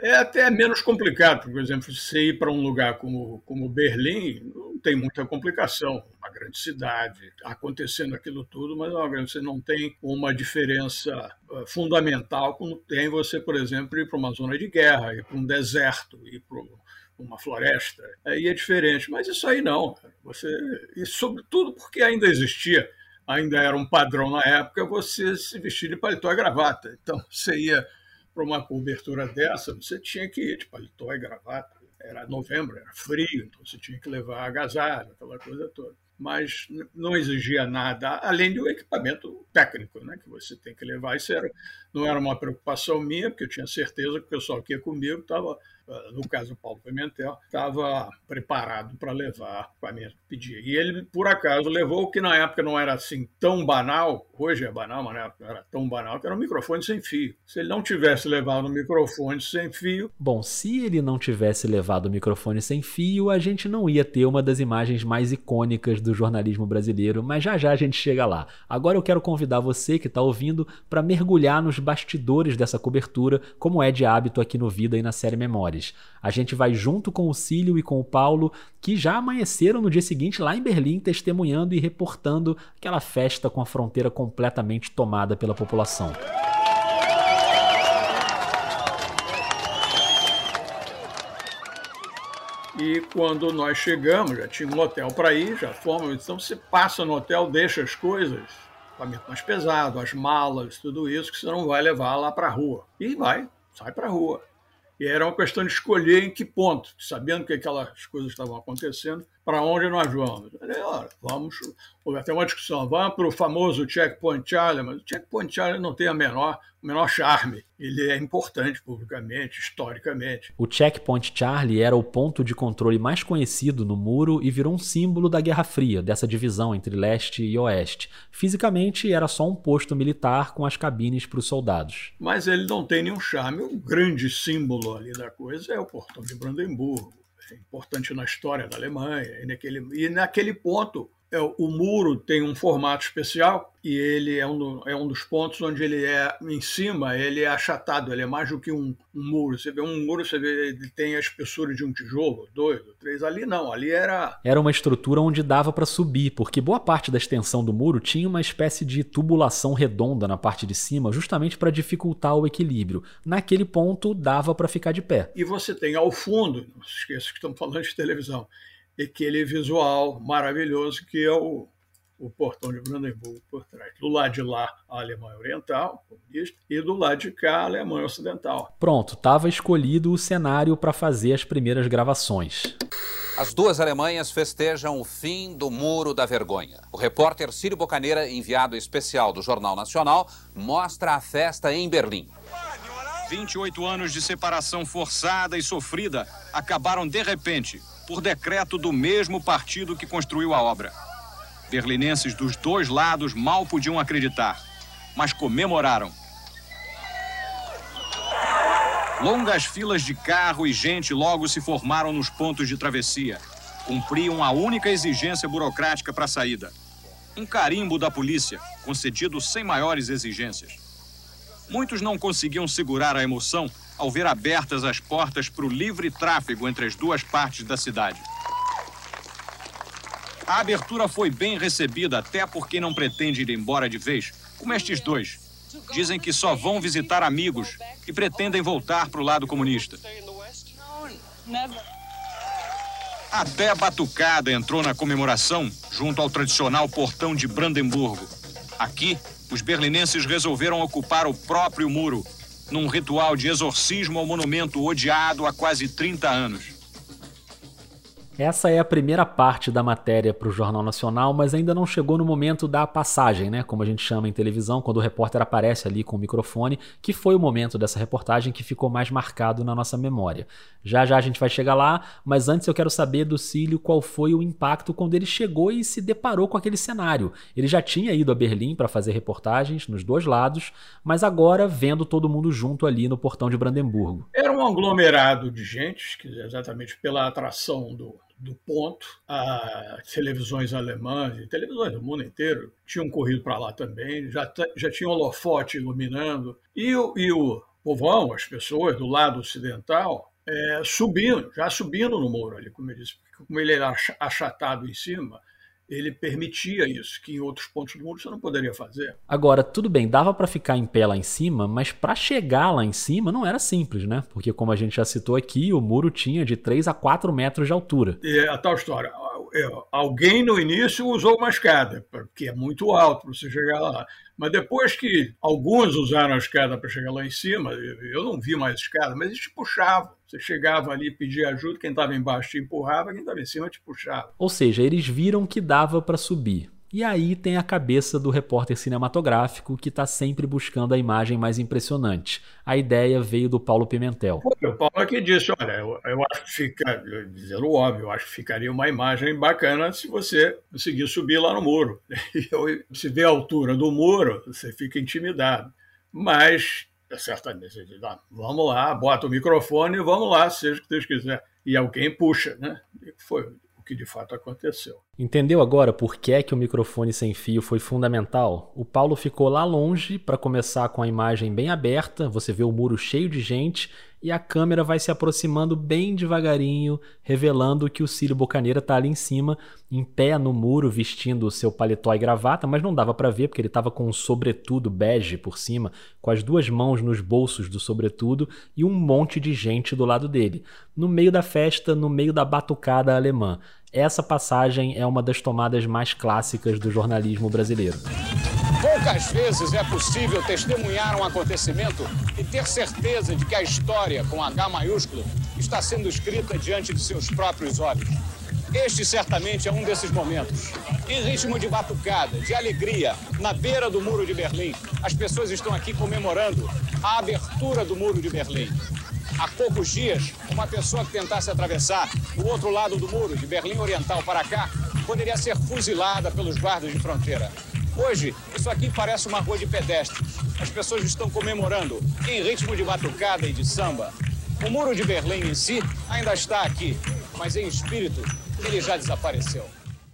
É até menos complicado, por exemplo, você ir para um lugar como, como Berlim, não tem muita complicação. Uma grande cidade, acontecendo aquilo tudo, mas você não tem uma diferença fundamental como tem você, por exemplo, ir para uma zona de guerra, ir para um deserto, ir para uma floresta. Aí é diferente, mas isso aí não. Você, e sobretudo porque ainda existia, ainda era um padrão na época, você se vestir de paletó e gravata. Então, você ia para uma cobertura dessa, você tinha que ir de paletó e gravata. Era novembro, era frio, então você tinha que levar agasalho, aquela coisa toda mas não exigia nada, além do equipamento técnico né, que você tem que levar. Isso era, não era uma preocupação minha, porque eu tinha certeza que o pessoal que ia comigo estava no caso do Paulo Pimentel, estava preparado para levar equipamento que pedia. E ele, por acaso, levou o que na época não era assim tão banal, hoje é banal, mas na época não era tão banal, que era um microfone sem fio. Se ele não tivesse levado um microfone sem fio. Bom, se ele não tivesse levado o microfone sem fio, a gente não ia ter uma das imagens mais icônicas do jornalismo brasileiro, mas já já a gente chega lá. Agora eu quero convidar você que está ouvindo para mergulhar nos bastidores dessa cobertura, como é de hábito aqui no Vida e na série Memórias. A gente vai junto com o Cílio e com o Paulo, que já amanheceram no dia seguinte lá em Berlim, testemunhando e reportando aquela festa com a fronteira completamente tomada pela população. E quando nós chegamos, já tinha um hotel para ir, já fomos. Então você passa no hotel, deixa as coisas, equipamento mais pesado, as malas, tudo isso, que você não vai levar lá para a rua. E vai, sai para a rua. E era uma questão de escolher em que ponto, sabendo que aquelas coisas estavam acontecendo, para onde nós vamos. Falei, olha, vamos, houve até uma discussão, vamos para o famoso Checkpoint Charlie, mas o Checkpoint Charlie não tem a menor, o menor charme. Ele é importante publicamente, historicamente. O Checkpoint Charlie era o ponto de controle mais conhecido no muro e virou um símbolo da Guerra Fria, dessa divisão entre leste e oeste. Fisicamente, era só um posto militar com as cabines para os soldados. Mas ele não tem nenhum charme. O grande símbolo ali da coisa é o portão de Brandemburgo importante na história da Alemanha. E naquele, e naquele ponto, o muro tem um formato especial e ele é um, é um dos pontos onde ele é em cima, ele é achatado, ele é mais do que um, um muro. Você vê um muro, você vê, ele tem a espessura de um tijolo, dois, três. Ali não, ali era. Era uma estrutura onde dava para subir, porque boa parte da extensão do muro tinha uma espécie de tubulação redonda na parte de cima, justamente para dificultar o equilíbrio. Naquele ponto dava para ficar de pé. E você tem ao fundo, não se esqueça que estamos falando de televisão, aquele visual maravilhoso que é o o portão de Brandenburgo por trás. Do lado de lá, a Alemanha Oriental, comunista, e do lado de cá, a Alemanha Ocidental. Pronto, estava escolhido o cenário para fazer as primeiras gravações. As duas Alemanhas festejam o fim do Muro da Vergonha. O repórter Círio Bocaneira, enviado especial do Jornal Nacional, mostra a festa em Berlim. 28 anos de separação forçada e sofrida acabaram de repente, por decreto do mesmo partido que construiu a obra. Berlinenses dos dois lados mal podiam acreditar, mas comemoraram. Longas filas de carro e gente logo se formaram nos pontos de travessia. Cumpriam a única exigência burocrática para a saída: um carimbo da polícia, concedido sem maiores exigências. Muitos não conseguiam segurar a emoção ao ver abertas as portas para o livre tráfego entre as duas partes da cidade. A abertura foi bem recebida, até porque não pretende ir embora de vez, como estes dois. Dizem que só vão visitar amigos e pretendem voltar para o lado comunista. Até Batucada entrou na comemoração, junto ao tradicional portão de Brandemburgo. Aqui, os berlinenses resolveram ocupar o próprio muro, num ritual de exorcismo ao monumento odiado há quase 30 anos. Essa é a primeira parte da matéria para o Jornal Nacional, mas ainda não chegou no momento da passagem, né? Como a gente chama em televisão, quando o repórter aparece ali com o microfone, que foi o momento dessa reportagem que ficou mais marcado na nossa memória. Já já a gente vai chegar lá, mas antes eu quero saber do Cílio qual foi o impacto quando ele chegou e se deparou com aquele cenário. Ele já tinha ido a Berlim para fazer reportagens nos dois lados, mas agora vendo todo mundo junto ali no portão de Brandemburgo. Era um aglomerado de gente, exatamente pela atração do do ponto, as televisões alemãs e televisões do mundo inteiro tinham corrido para lá também, já, já tinha holofote iluminando, e o, e o povão, as pessoas do lado ocidental, é, subindo, já subindo no muro ali, como eu disse, como ele era achatado em cima, ele permitia isso, que em outros pontos do mundo você não poderia fazer. Agora, tudo bem, dava para ficar em pé lá em cima, mas para chegar lá em cima não era simples, né? Porque, como a gente já citou aqui, o muro tinha de 3 a 4 metros de altura. É a tal história. É, alguém no início usou uma escada, porque é muito alto para você chegar lá. Mas depois que alguns usaram a escada para chegar lá em cima, eu não vi mais escada, mas eles te puxavam. Você chegava ali, pedia ajuda, quem estava embaixo te empurrava, quem estava em cima te puxava. Ou seja, eles viram que dava para subir. E aí tem a cabeça do repórter cinematográfico que está sempre buscando a imagem mais impressionante. A ideia veio do Paulo Pimentel. O Paulo aqui é disse: olha, eu, eu acho que fica, dizendo o óbvio, eu acho que ficaria uma imagem bacana se você conseguir subir lá no muro. E se vê a altura do muro, você fica intimidado. Mas, certamente, ah, vamos lá, bota o microfone e vamos lá, seja o que Deus quiser. E alguém puxa, né? E foi o que de fato aconteceu. Entendeu agora por que que o microfone sem fio foi fundamental? O Paulo ficou lá longe para começar com a imagem bem aberta, você vê o muro cheio de gente e a câmera vai se aproximando bem devagarinho, revelando que o Cílio Bocaneira está ali em cima, em pé no muro, vestindo o seu paletó e gravata, mas não dava para ver porque ele estava com um sobretudo bege por cima, com as duas mãos nos bolsos do sobretudo e um monte de gente do lado dele, no meio da festa, no meio da batucada alemã. Essa passagem é uma das tomadas mais clássicas do jornalismo brasileiro. Poucas vezes é possível testemunhar um acontecimento e ter certeza de que a história, com H maiúsculo, está sendo escrita diante de seus próprios olhos. Este certamente é um desses momentos. Em ritmo de batucada, de alegria, na beira do Muro de Berlim, as pessoas estão aqui comemorando a abertura do Muro de Berlim. Há poucos dias, uma pessoa que tentasse atravessar do outro lado do muro, de Berlim Oriental para cá, poderia ser fuzilada pelos guardas de fronteira. Hoje, isso aqui parece uma rua de pedestres. As pessoas estão comemorando em ritmo de batucada e de samba. O muro de Berlim em si ainda está aqui, mas em espírito ele já desapareceu.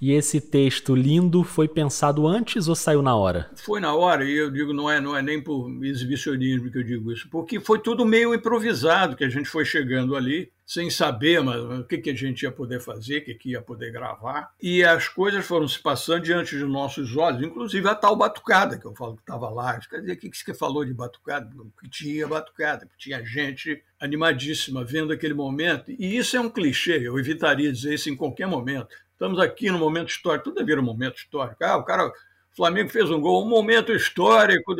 E esse texto lindo foi pensado antes ou saiu na hora? Foi na hora, e eu digo, não é, não é nem por exibicionismo que eu digo isso, porque foi tudo meio improvisado que a gente foi chegando ali, sem saber mas, o que, que a gente ia poder fazer, o que, que ia poder gravar. E as coisas foram se passando diante de nossos olhos, inclusive a tal batucada, que eu falo que estava lá. Quer dizer, o que, que você falou de batucada? Que tinha batucada, que tinha gente animadíssima vendo aquele momento. E isso é um clichê, eu evitaria dizer isso em qualquer momento Estamos aqui no momento histórico, tudo a ver um momento histórico. Ah, o cara, o Flamengo fez um gol, um momento histórico.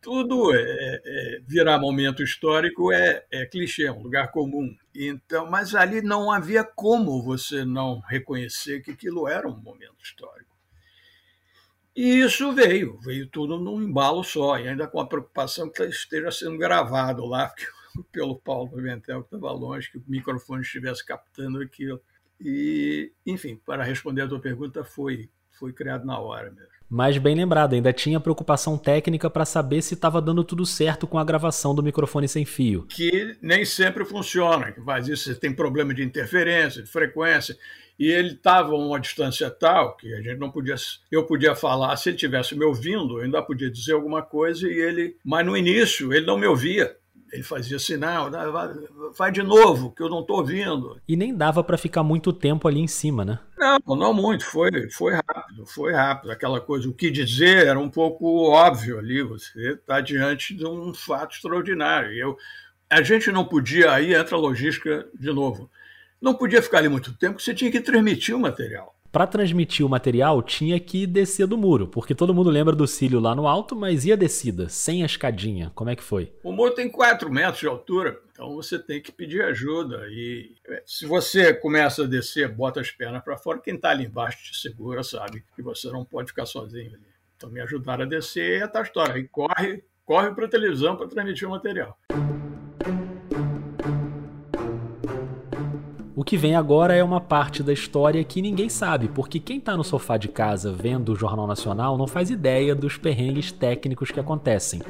Tudo é, é, virar momento histórico é, é clichê, é um lugar comum. Então, mas ali não havia como você não reconhecer que aquilo era um momento histórico. E isso veio, veio tudo num embalo só, e ainda com a preocupação que esteja sendo gravado lá, pelo Paulo Pimentel, que estava longe, que o microfone estivesse captando aquilo. E, enfim, para responder a tua pergunta, foi, foi criado na hora mesmo. Mas bem lembrado, ainda tinha preocupação técnica para saber se estava dando tudo certo com a gravação do microfone sem fio. Que nem sempre funciona, que faz isso, você tem problema de interferência, de frequência. E ele estava a uma distância tal que a gente não podia. Eu podia falar, se ele tivesse me ouvindo, eu ainda podia dizer alguma coisa, e ele. Mas no início ele não me ouvia ele fazia sinal, vai de novo, que eu não estou ouvindo. E nem dava para ficar muito tempo ali em cima, né? Não, não muito, foi, foi rápido, foi rápido. Aquela coisa, o que dizer era um pouco óbvio ali, você está diante de um fato extraordinário. Eu, a gente não podia, aí entra a logística de novo, não podia ficar ali muito tempo, você tinha que transmitir o material para transmitir o material tinha que descer do muro, porque todo mundo lembra do cílio lá no alto, mas e a descida, sem a escadinha? Como é que foi? O muro tem 4 metros de altura, então você tem que pedir ajuda. E se você começa a descer, bota as pernas para fora, quem está ali embaixo te segura, sabe que você não pode ficar sozinho ali. Então me ajudaram a descer e é a história. E corre, corre para a televisão para transmitir o material. Que vem agora é uma parte da história que ninguém sabe, porque quem está no sofá de casa vendo o Jornal Nacional não faz ideia dos perrengues técnicos que acontecem.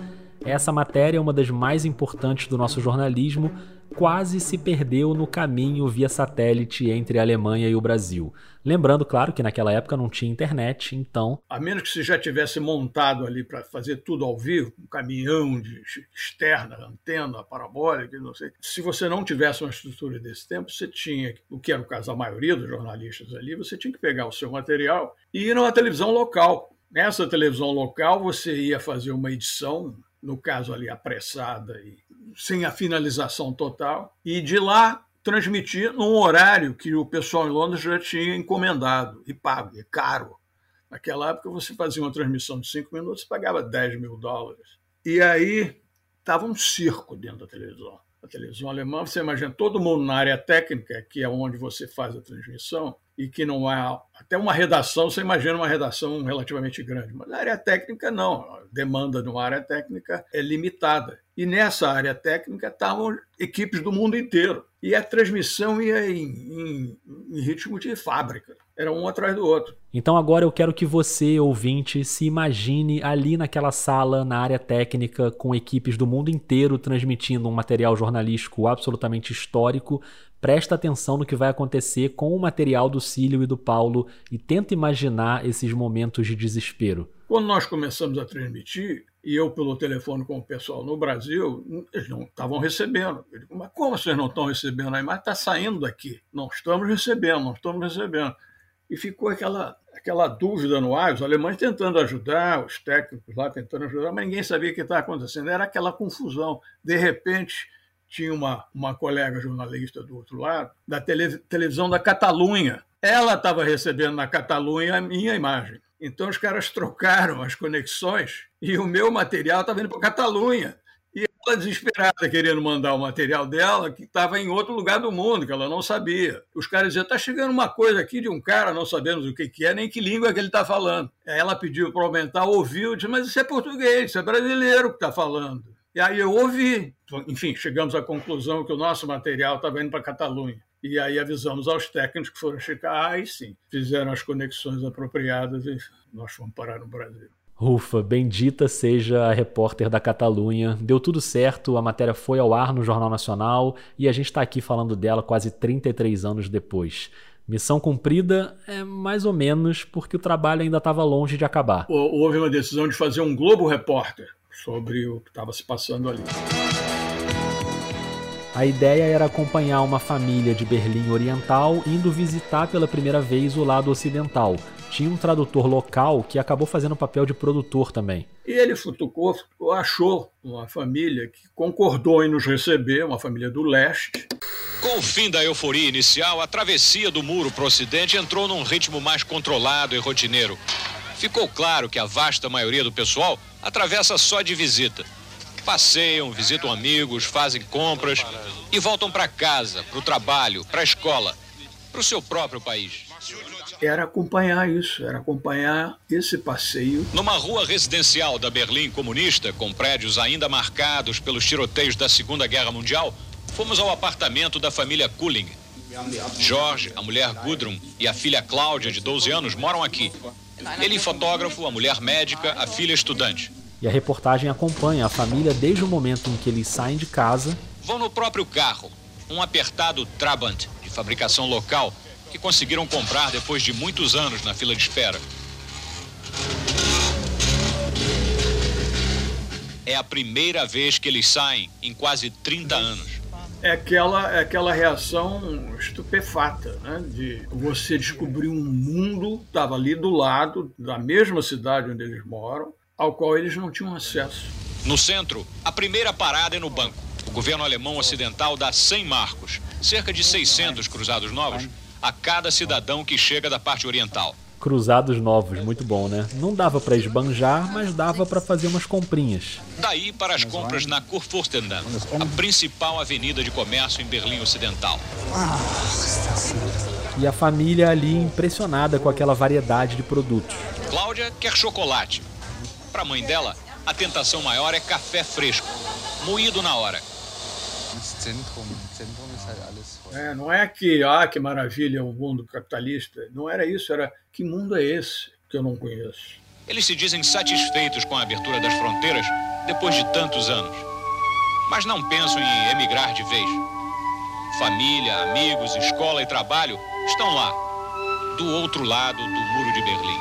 Essa matéria é uma das mais importantes do nosso jornalismo quase se perdeu no caminho via satélite entre a Alemanha e o Brasil. Lembrando, claro, que naquela época não tinha internet, então. A menos que você já tivesse montado ali para fazer tudo ao vivo, um caminhão de externa, antena, parabólica, não sei. Se você não tivesse uma estrutura desse tempo, você tinha, o que era o caso da maioria dos jornalistas ali, você tinha que pegar o seu material e ir numa televisão local. Nessa televisão local, você ia fazer uma edição, no caso ali apressada e sem a finalização total, e de lá transmitir num horário que o pessoal em Londres já tinha encomendado e pago, é caro. Naquela época você fazia uma transmissão de cinco minutos, pagava 10 mil dólares. E aí estava um circo dentro da televisão. a televisão alemã, você imagina todo mundo na área técnica, que é onde você faz a transmissão, e que não há até uma redação, você imagina uma redação relativamente grande, mas na área técnica não, a demanda de área técnica é limitada. E nessa área técnica estavam equipes do mundo inteiro. E a transmissão ia em, em, em ritmo de fábrica era um atrás do outro. Então agora eu quero que você, ouvinte, se imagine ali naquela sala, na área técnica, com equipes do mundo inteiro transmitindo um material jornalístico absolutamente histórico. Presta atenção no que vai acontecer com o material do Cílio e do Paulo e tenta imaginar esses momentos de desespero. Quando nós começamos a transmitir, e eu pelo telefone com o pessoal no Brasil, eles não estavam recebendo. Eu digo, mas como vocês não estão recebendo aí? Mas está saindo daqui. Não estamos recebendo, não estamos recebendo e ficou aquela, aquela dúvida no ar, os alemães tentando ajudar, os técnicos lá tentando ajudar, mas ninguém sabia o que estava acontecendo. Era aquela confusão. De repente, tinha uma, uma colega jornalista do outro lado, da tele, televisão da Catalunha. Ela estava recebendo na Catalunha a minha imagem. Então os caras trocaram as conexões e o meu material estava indo para a Catalunha. Ela desesperada querendo mandar o material dela, que estava em outro lugar do mundo, que ela não sabia. Os caras diziam: está chegando uma coisa aqui de um cara, não sabemos o que, que é, nem que língua que ele está falando. Aí ela pediu para aumentar, ouviu, disse: mas isso é português, isso é brasileiro que está falando. E aí eu ouvi. Enfim, chegamos à conclusão que o nosso material estava indo para Catalunha. E aí avisamos aos técnicos que foram checar, aí sim, fizeram as conexões apropriadas e nós fomos parar no Brasil. Ufa, bendita seja a repórter da Catalunha. Deu tudo certo, a matéria foi ao ar no Jornal Nacional e a gente está aqui falando dela quase 33 anos depois. Missão cumprida é mais ou menos porque o trabalho ainda estava longe de acabar. Houve uma decisão de fazer um Globo Repórter sobre o que estava se passando ali. A ideia era acompanhar uma família de Berlim Oriental indo visitar pela primeira vez o lado ocidental, tinha um tradutor local que acabou fazendo o papel de produtor também. E ele futucou, achou uma família que concordou em nos receber, uma família do leste. Com o fim da euforia inicial, a travessia do muro para o ocidente entrou num ritmo mais controlado e rotineiro. Ficou claro que a vasta maioria do pessoal atravessa só de visita. Passeiam, visitam amigos, fazem compras e voltam para casa, para o trabalho, para a escola, para o seu próprio país era acompanhar isso, era acompanhar esse passeio. Numa rua residencial da Berlim comunista, com prédios ainda marcados pelos tiroteios da Segunda Guerra Mundial, fomos ao apartamento da família Kulling. Jorge, a mulher Gudrun e a filha Cláudia, de 12 anos, moram aqui. Ele fotógrafo, a mulher médica, a filha estudante. E a reportagem acompanha a família desde o momento em que eles saem de casa. Vão no próprio carro, um apertado Trabant, de fabricação local, que conseguiram comprar depois de muitos anos na fila de espera. É a primeira vez que eles saem em quase 30 anos. É aquela, é aquela reação estupefata, né? De você descobrir um mundo, estava ali do lado, da mesma cidade onde eles moram, ao qual eles não tinham acesso. No centro, a primeira parada é no banco. O governo alemão ocidental dá 100 marcos, cerca de 600 cruzados novos, a cada cidadão que chega da parte oriental. Cruzados novos, muito bom, né? Não dava para esbanjar, mas dava para fazer umas comprinhas. Daí para as compras na Kurfürstendamm, a principal avenida de comércio em Berlim Ocidental. E a família ali impressionada com aquela variedade de produtos. Cláudia quer chocolate. Para a mãe dela, a tentação maior é café fresco, moído na hora. É, não é que, ah, que maravilha o mundo capitalista. Não era isso, era que mundo é esse que eu não conheço. Eles se dizem satisfeitos com a abertura das fronteiras depois de tantos anos. Mas não pensam em emigrar de vez. Família, amigos, escola e trabalho estão lá, do outro lado do muro de Berlim.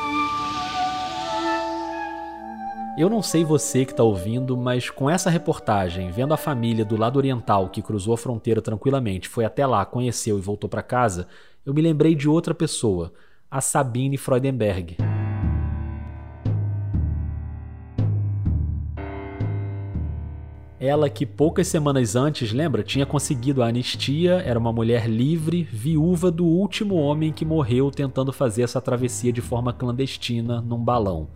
Eu não sei você que está ouvindo, mas com essa reportagem, vendo a família do lado oriental que cruzou a fronteira tranquilamente, foi até lá, conheceu e voltou para casa, eu me lembrei de outra pessoa, a Sabine Freudenberg. Ela que poucas semanas antes, lembra, tinha conseguido a anistia, era uma mulher livre, viúva do último homem que morreu tentando fazer essa travessia de forma clandestina num balão.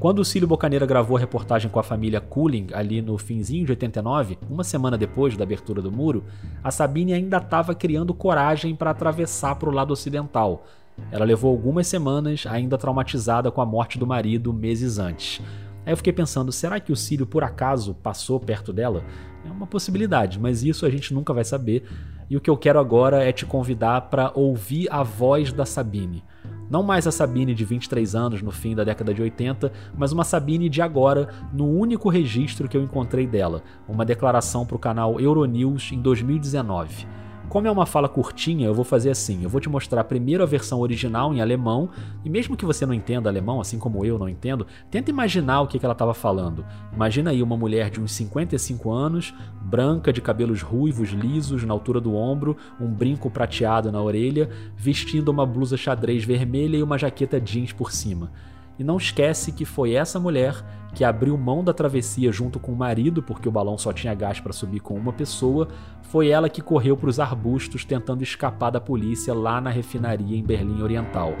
Quando o Cílio Bocaneira gravou a reportagem com a família Cooling, ali no finzinho de 89, uma semana depois da abertura do muro, a Sabine ainda estava criando coragem para atravessar para o lado ocidental. Ela levou algumas semanas, ainda traumatizada com a morte do marido meses antes. Aí eu fiquei pensando, será que o Cílio por acaso passou perto dela? É uma possibilidade, mas isso a gente nunca vai saber. E o que eu quero agora é te convidar para ouvir a voz da Sabine. Não mais a Sabine de 23 anos no fim da década de 80, mas uma Sabine de agora, no único registro que eu encontrei dela, uma declaração para o canal Euronews em 2019. Como é uma fala curtinha, eu vou fazer assim: eu vou te mostrar primeiro a versão original em alemão, e mesmo que você não entenda alemão, assim como eu não entendo, tenta imaginar o que, ela estava falando. Imagina aí uma mulher de uns 55 anos, branca, de cabelos ruivos, lisos, na altura do ombro, um brinco prateado na orelha, vestindo uma blusa xadrez vermelha e uma jaqueta jeans por cima. E não esquece que foi essa mulher que abriu mão da travessia junto com o marido, porque o balão só tinha gás para subir com uma pessoa, foi ela que correu para os arbustos tentando escapar da polícia lá na refinaria em Berlim Oriental.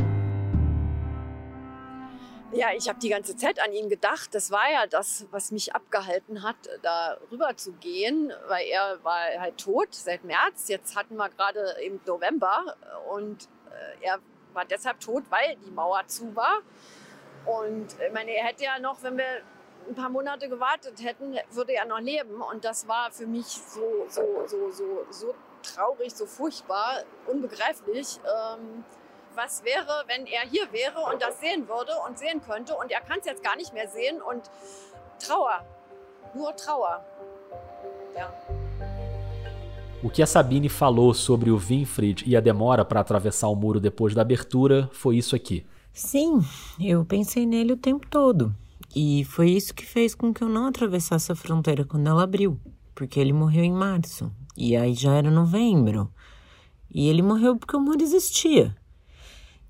Ja, ich habe die ganze Zeit an ihn gedacht. Das war ja das, was mich abgehalten hat, da rüber zu gehen, weil er war halt tot seit März. Jetzt hatten wir gerade im November und äh, er war deshalb tot, weil die Mauer zu war. Und ich meine, er hätte ja noch, wenn wir ein paar Monate gewartet hätten, würde er noch leben. Und das war für mich so, so, so, so, so traurig, so furchtbar, unbegreiflich. Ähm, was wäre, wenn er hier wäre und das sehen würde und sehen könnte und er kann es jetzt gar nicht mehr sehen und Trauer, nur Trauer. Ja. O que a Sabine falou sobre o Winfried e a demora para atravessar o muro depois da abertura foi isso aqui. Sim, eu pensei nele o tempo todo. E foi isso que fez com que eu não atravessasse a fronteira quando ela abriu, porque ele morreu em março, e aí já era novembro. E ele morreu porque o muro existia.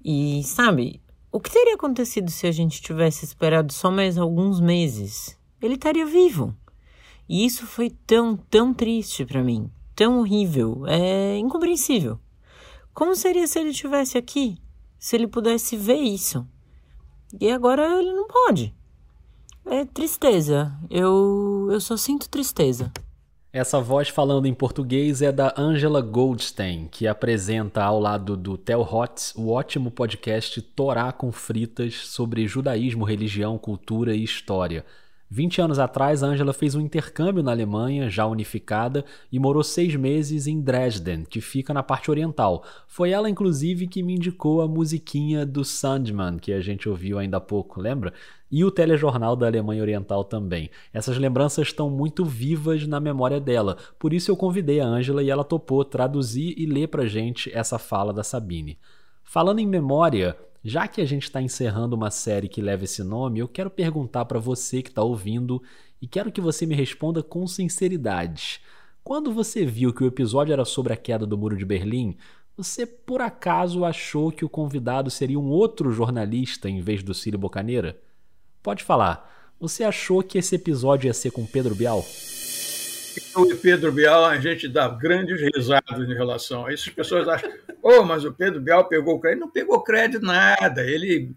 E sabe, o que teria acontecido se a gente tivesse esperado só mais alguns meses? Ele estaria vivo. E isso foi tão, tão triste para mim, tão horrível, é incompreensível. Como seria se ele estivesse aqui? Se ele pudesse ver isso. E agora ele não pode. É tristeza. Eu, eu só sinto tristeza. Essa voz falando em português é da Angela Goldstein, que apresenta ao lado do Tel Hotz o ótimo podcast Torá com Fritas sobre judaísmo, religião, cultura e história. 20 anos atrás, Angela fez um intercâmbio na Alemanha, já unificada, e morou seis meses em Dresden, que fica na parte oriental. Foi ela, inclusive, que me indicou a musiquinha do Sandman, que a gente ouviu ainda há pouco, lembra? E o telejornal da Alemanha Oriental também. Essas lembranças estão muito vivas na memória dela, por isso eu convidei a Angela e ela topou traduzir e ler pra gente essa fala da Sabine. Falando em memória, já que a gente está encerrando uma série que leva esse nome, eu quero perguntar para você que está ouvindo e quero que você me responda com sinceridade. Quando você viu que o episódio era sobre a queda do Muro de Berlim, você por acaso achou que o convidado seria um outro jornalista em vez do Círio Bocaneira? Pode falar. Você achou que esse episódio ia ser com Pedro Bial? E Pedro Bial, a gente dá grandes risadas em relação a isso. As pessoas acham, oh, mas o Pedro Bial pegou crédito. Não pegou crédito nada. Ele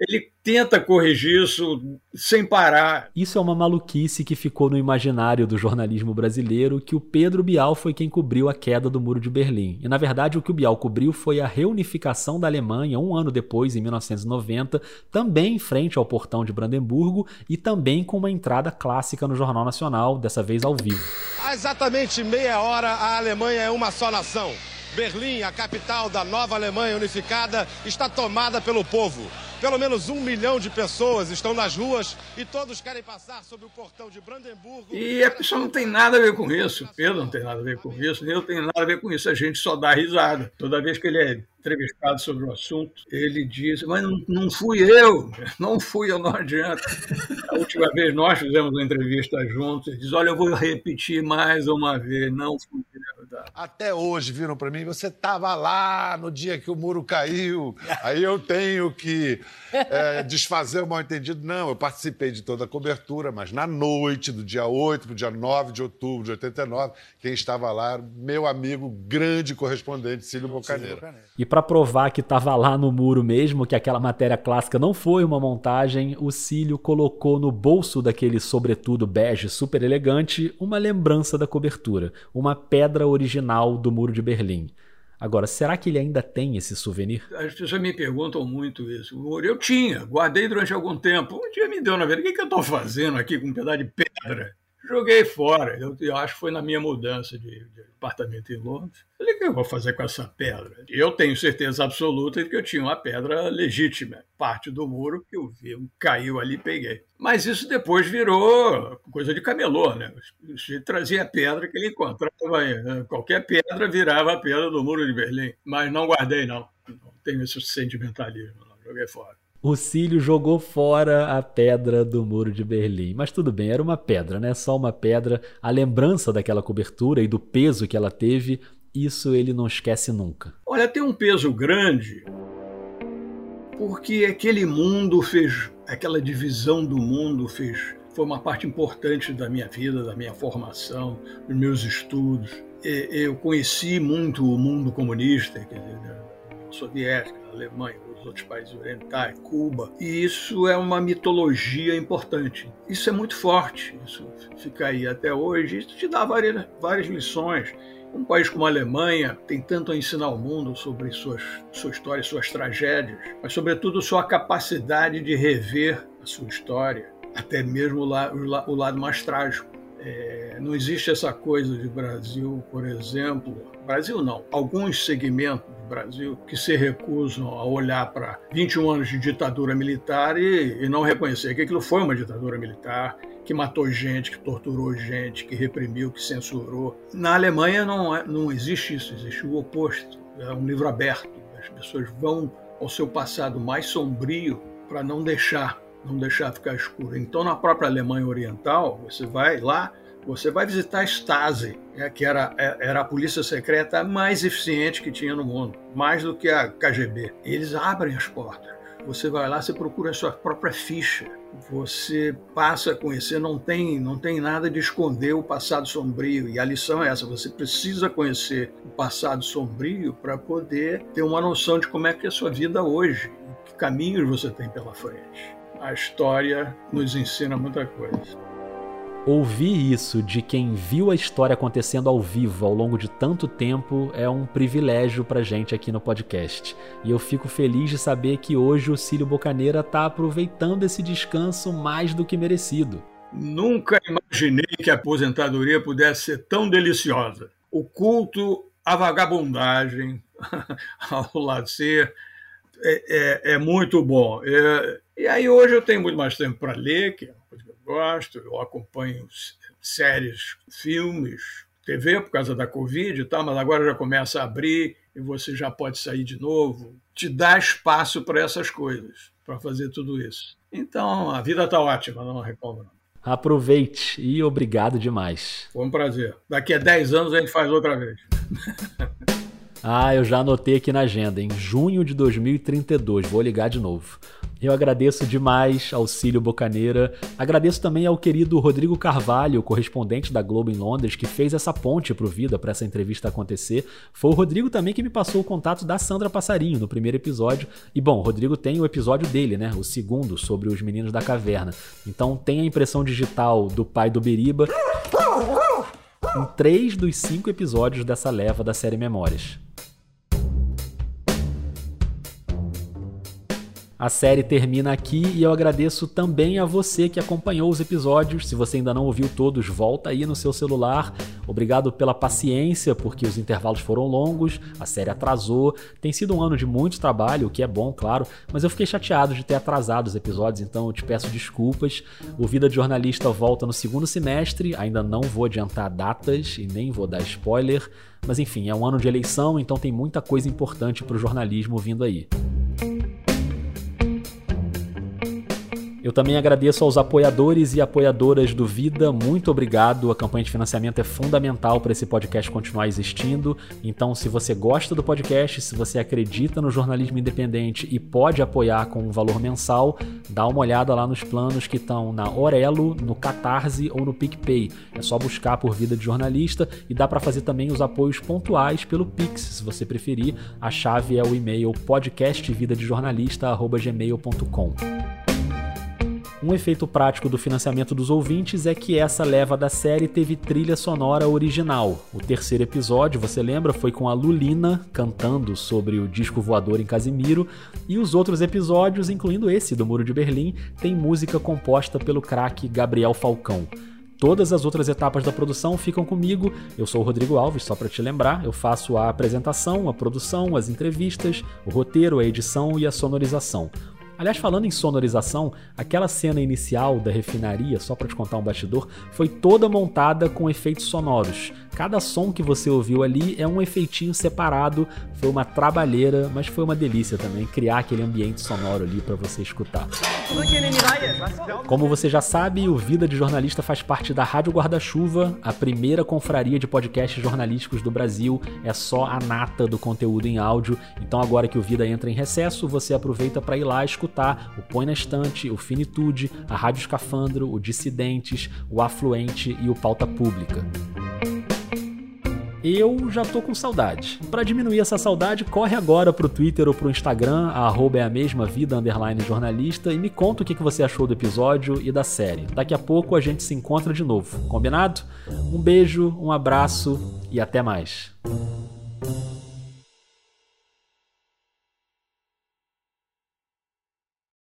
ele tenta corrigir isso sem parar. Isso é uma maluquice que ficou no imaginário do jornalismo brasileiro que o Pedro Bial foi quem cobriu a queda do Muro de Berlim. E na verdade o que o Bial cobriu foi a reunificação da Alemanha um ano depois, em 1990, também em frente ao portão de Brandemburgo e também com uma entrada clássica no Jornal Nacional, dessa vez ao vivo. Há exatamente meia hora a Alemanha é uma só nação. Berlim, a capital da nova Alemanha unificada, está tomada pelo povo. Pelo menos um milhão de pessoas estão nas ruas e todos querem passar sobre o portão de Brandemburgo. E a pessoa não tem nada a ver com isso. Pedro não tem nada a ver com isso, nem eu tenho nada a ver com isso. A gente só dá risada. Toda vez que ele é entrevistado sobre o assunto, ele diz: Mas não, não fui eu, não fui eu, não adianta. A última vez nós fizemos uma entrevista juntos, ele diz: Olha, eu vou repetir mais uma vez, não fui Até hoje viram para mim, você estava lá no dia que o muro caiu, aí eu tenho que é, desfazer o mal-entendido. Não, eu participei de toda a cobertura, mas na noite do dia 8 para o dia 9 de outubro de 89, quem estava lá, meu amigo, grande correspondente, Cílio Bocaneira. E para provar que estava lá no muro mesmo, que aquela matéria clássica não foi uma montagem, o Cílio colocou no bolso daquele sobretudo bege super elegante uma lembrança da cobertura, uma pedra original do Muro de Berlim. Agora, será que ele ainda tem esse souvenir? As pessoas me perguntam muito isso. Eu tinha, guardei durante algum tempo. Um dia me deu na verdade. O que, que eu estou fazendo aqui com um pedaço de pedra? Joguei fora. Eu, eu, acho que foi na minha mudança de, de apartamento em Londres. Falei, o que eu vou fazer com essa pedra? Eu tenho certeza absoluta de que eu tinha uma pedra legítima. Parte do muro que eu vi, caiu ali e peguei. Mas isso depois virou coisa de camelô, né? Você trazia a pedra que ele encontrava. Né? Qualquer pedra virava a pedra do muro de Berlim. Mas não guardei, não. Não tenho esse sentimentalismo, não. Joguei fora. O Cílio jogou fora a pedra do muro de Berlim. Mas tudo bem, era uma pedra, né? Só uma pedra. A lembrança daquela cobertura e do peso que ela teve, isso ele não esquece nunca. Olha, tem um peso grande porque aquele mundo fez, aquela divisão do mundo fez, foi uma parte importante da minha vida, da minha formação, dos meus estudos. Eu conheci muito o mundo comunista, quer dizer, soviética, Alemanha, os outros países orientais, Cuba. E isso é uma mitologia importante. Isso é muito forte, isso fica aí até hoje. Isso te dá várias, várias lições. Um país como a Alemanha tem tanto a ensinar ao mundo sobre suas, sua história, suas tragédias, mas, sobretudo, sua capacidade de rever a sua história, até mesmo o, o, lado mais trágico. É, não existe essa coisa de Brasil, por exemplo, Brasil não, alguns segmentos Brasil que se recusam a olhar para 21 anos de ditadura militar e, e não reconhecer que aquilo foi uma ditadura militar, que matou gente, que torturou gente, que reprimiu, que censurou. Na Alemanha não, é, não existe isso, existe o oposto. É um livro aberto. As pessoas vão ao seu passado mais sombrio para não deixar não deixar ficar escuro. Então, na própria Alemanha Oriental, você vai lá, você vai visitar a Stasi, né, que era, é, era a polícia secreta mais eficiente que tinha no mundo, mais do que a KGB. Eles abrem as portas. Você vai lá, você procura a sua própria ficha. Você passa a conhecer, não tem, não tem nada de esconder o passado sombrio. E a lição é essa: você precisa conhecer o passado sombrio para poder ter uma noção de como é que é a sua vida hoje, que caminhos você tem pela frente a história nos ensina muita coisa. Ouvir isso de quem viu a história acontecendo ao vivo ao longo de tanto tempo é um privilégio pra gente aqui no podcast. E eu fico feliz de saber que hoje o Cílio Bocaneira está aproveitando esse descanso mais do que merecido. Nunca imaginei que a aposentadoria pudesse ser tão deliciosa. O culto à vagabundagem, ao lazer, é, é, é muito bom. É, e aí hoje eu tenho muito mais tempo para ler, que gosto, eu acompanho séries, filmes, TV por causa da Covid e tal, mas agora já começa a abrir e você já pode sair de novo. Te dá espaço para essas coisas, para fazer tudo isso. Então a vida está ótima, não reclamo não. Aproveite e obrigado demais. Foi um prazer. Daqui a 10 anos a gente faz outra vez. ah, eu já anotei aqui na agenda, em junho de 2032. Vou ligar de novo. Eu agradeço demais ao Cílio Bocaneira. Agradeço também ao querido Rodrigo Carvalho, correspondente da Globo em Londres, que fez essa ponte pro Vida para essa entrevista acontecer. Foi o Rodrigo também que me passou o contato da Sandra Passarinho no primeiro episódio. E bom, o Rodrigo tem o episódio dele, né? O segundo, sobre os meninos da caverna. Então tem a impressão digital do pai do Beriba em três dos cinco episódios dessa leva da série Memórias. A série termina aqui e eu agradeço também a você que acompanhou os episódios. Se você ainda não ouviu todos, volta aí no seu celular. Obrigado pela paciência, porque os intervalos foram longos, a série atrasou. Tem sido um ano de muito trabalho, o que é bom, claro, mas eu fiquei chateado de ter atrasado os episódios, então eu te peço desculpas. O Vida de Jornalista volta no segundo semestre, ainda não vou adiantar datas e nem vou dar spoiler, mas enfim, é um ano de eleição, então tem muita coisa importante para o jornalismo vindo aí. Eu também agradeço aos apoiadores e apoiadoras do Vida. Muito obrigado. A campanha de financiamento é fundamental para esse podcast continuar existindo. Então, se você gosta do podcast, se você acredita no jornalismo independente e pode apoiar com um valor mensal, dá uma olhada lá nos planos que estão na Orelo, no Catarse ou no PicPay. É só buscar por Vida de Jornalista e dá para fazer também os apoios pontuais pelo Pix, se você preferir. A chave é o e-mail podcastvidadejornalista@gmail.com. Um efeito prático do financiamento dos ouvintes é que essa leva da série teve trilha sonora original. O terceiro episódio, você lembra, foi com a Lulina cantando sobre o disco voador em Casimiro, e os outros episódios, incluindo esse do Muro de Berlim, tem música composta pelo craque Gabriel Falcão. Todas as outras etapas da produção ficam comigo. Eu sou o Rodrigo Alves, só para te lembrar. Eu faço a apresentação, a produção, as entrevistas, o roteiro, a edição e a sonorização. Aliás, falando em sonorização, aquela cena inicial da refinaria, só para te contar um bastidor, foi toda montada com efeitos sonoros. Cada som que você ouviu ali é um efeitinho separado, foi uma trabalheira, mas foi uma delícia também criar aquele ambiente sonoro ali para você escutar. Como você já sabe, o Vida de Jornalista faz parte da Rádio Guarda-Chuva, a primeira confraria de podcasts jornalísticos do Brasil, é só a nata do conteúdo em áudio. Então agora que o Vida entra em recesso, você aproveita para ir lá escutar o Põe na Estante, o Finitude, a Rádio Escafandro, o Dissidentes, o Afluente e o Pauta Pública eu já tô com saudade. Para diminuir essa saudade, corre agora pro Twitter ou pro Instagram, a arroba é a mesma vida, underline jornalista, e me conta o que você achou do episódio e da série. Daqui a pouco a gente se encontra de novo, combinado? Um beijo, um abraço e até mais.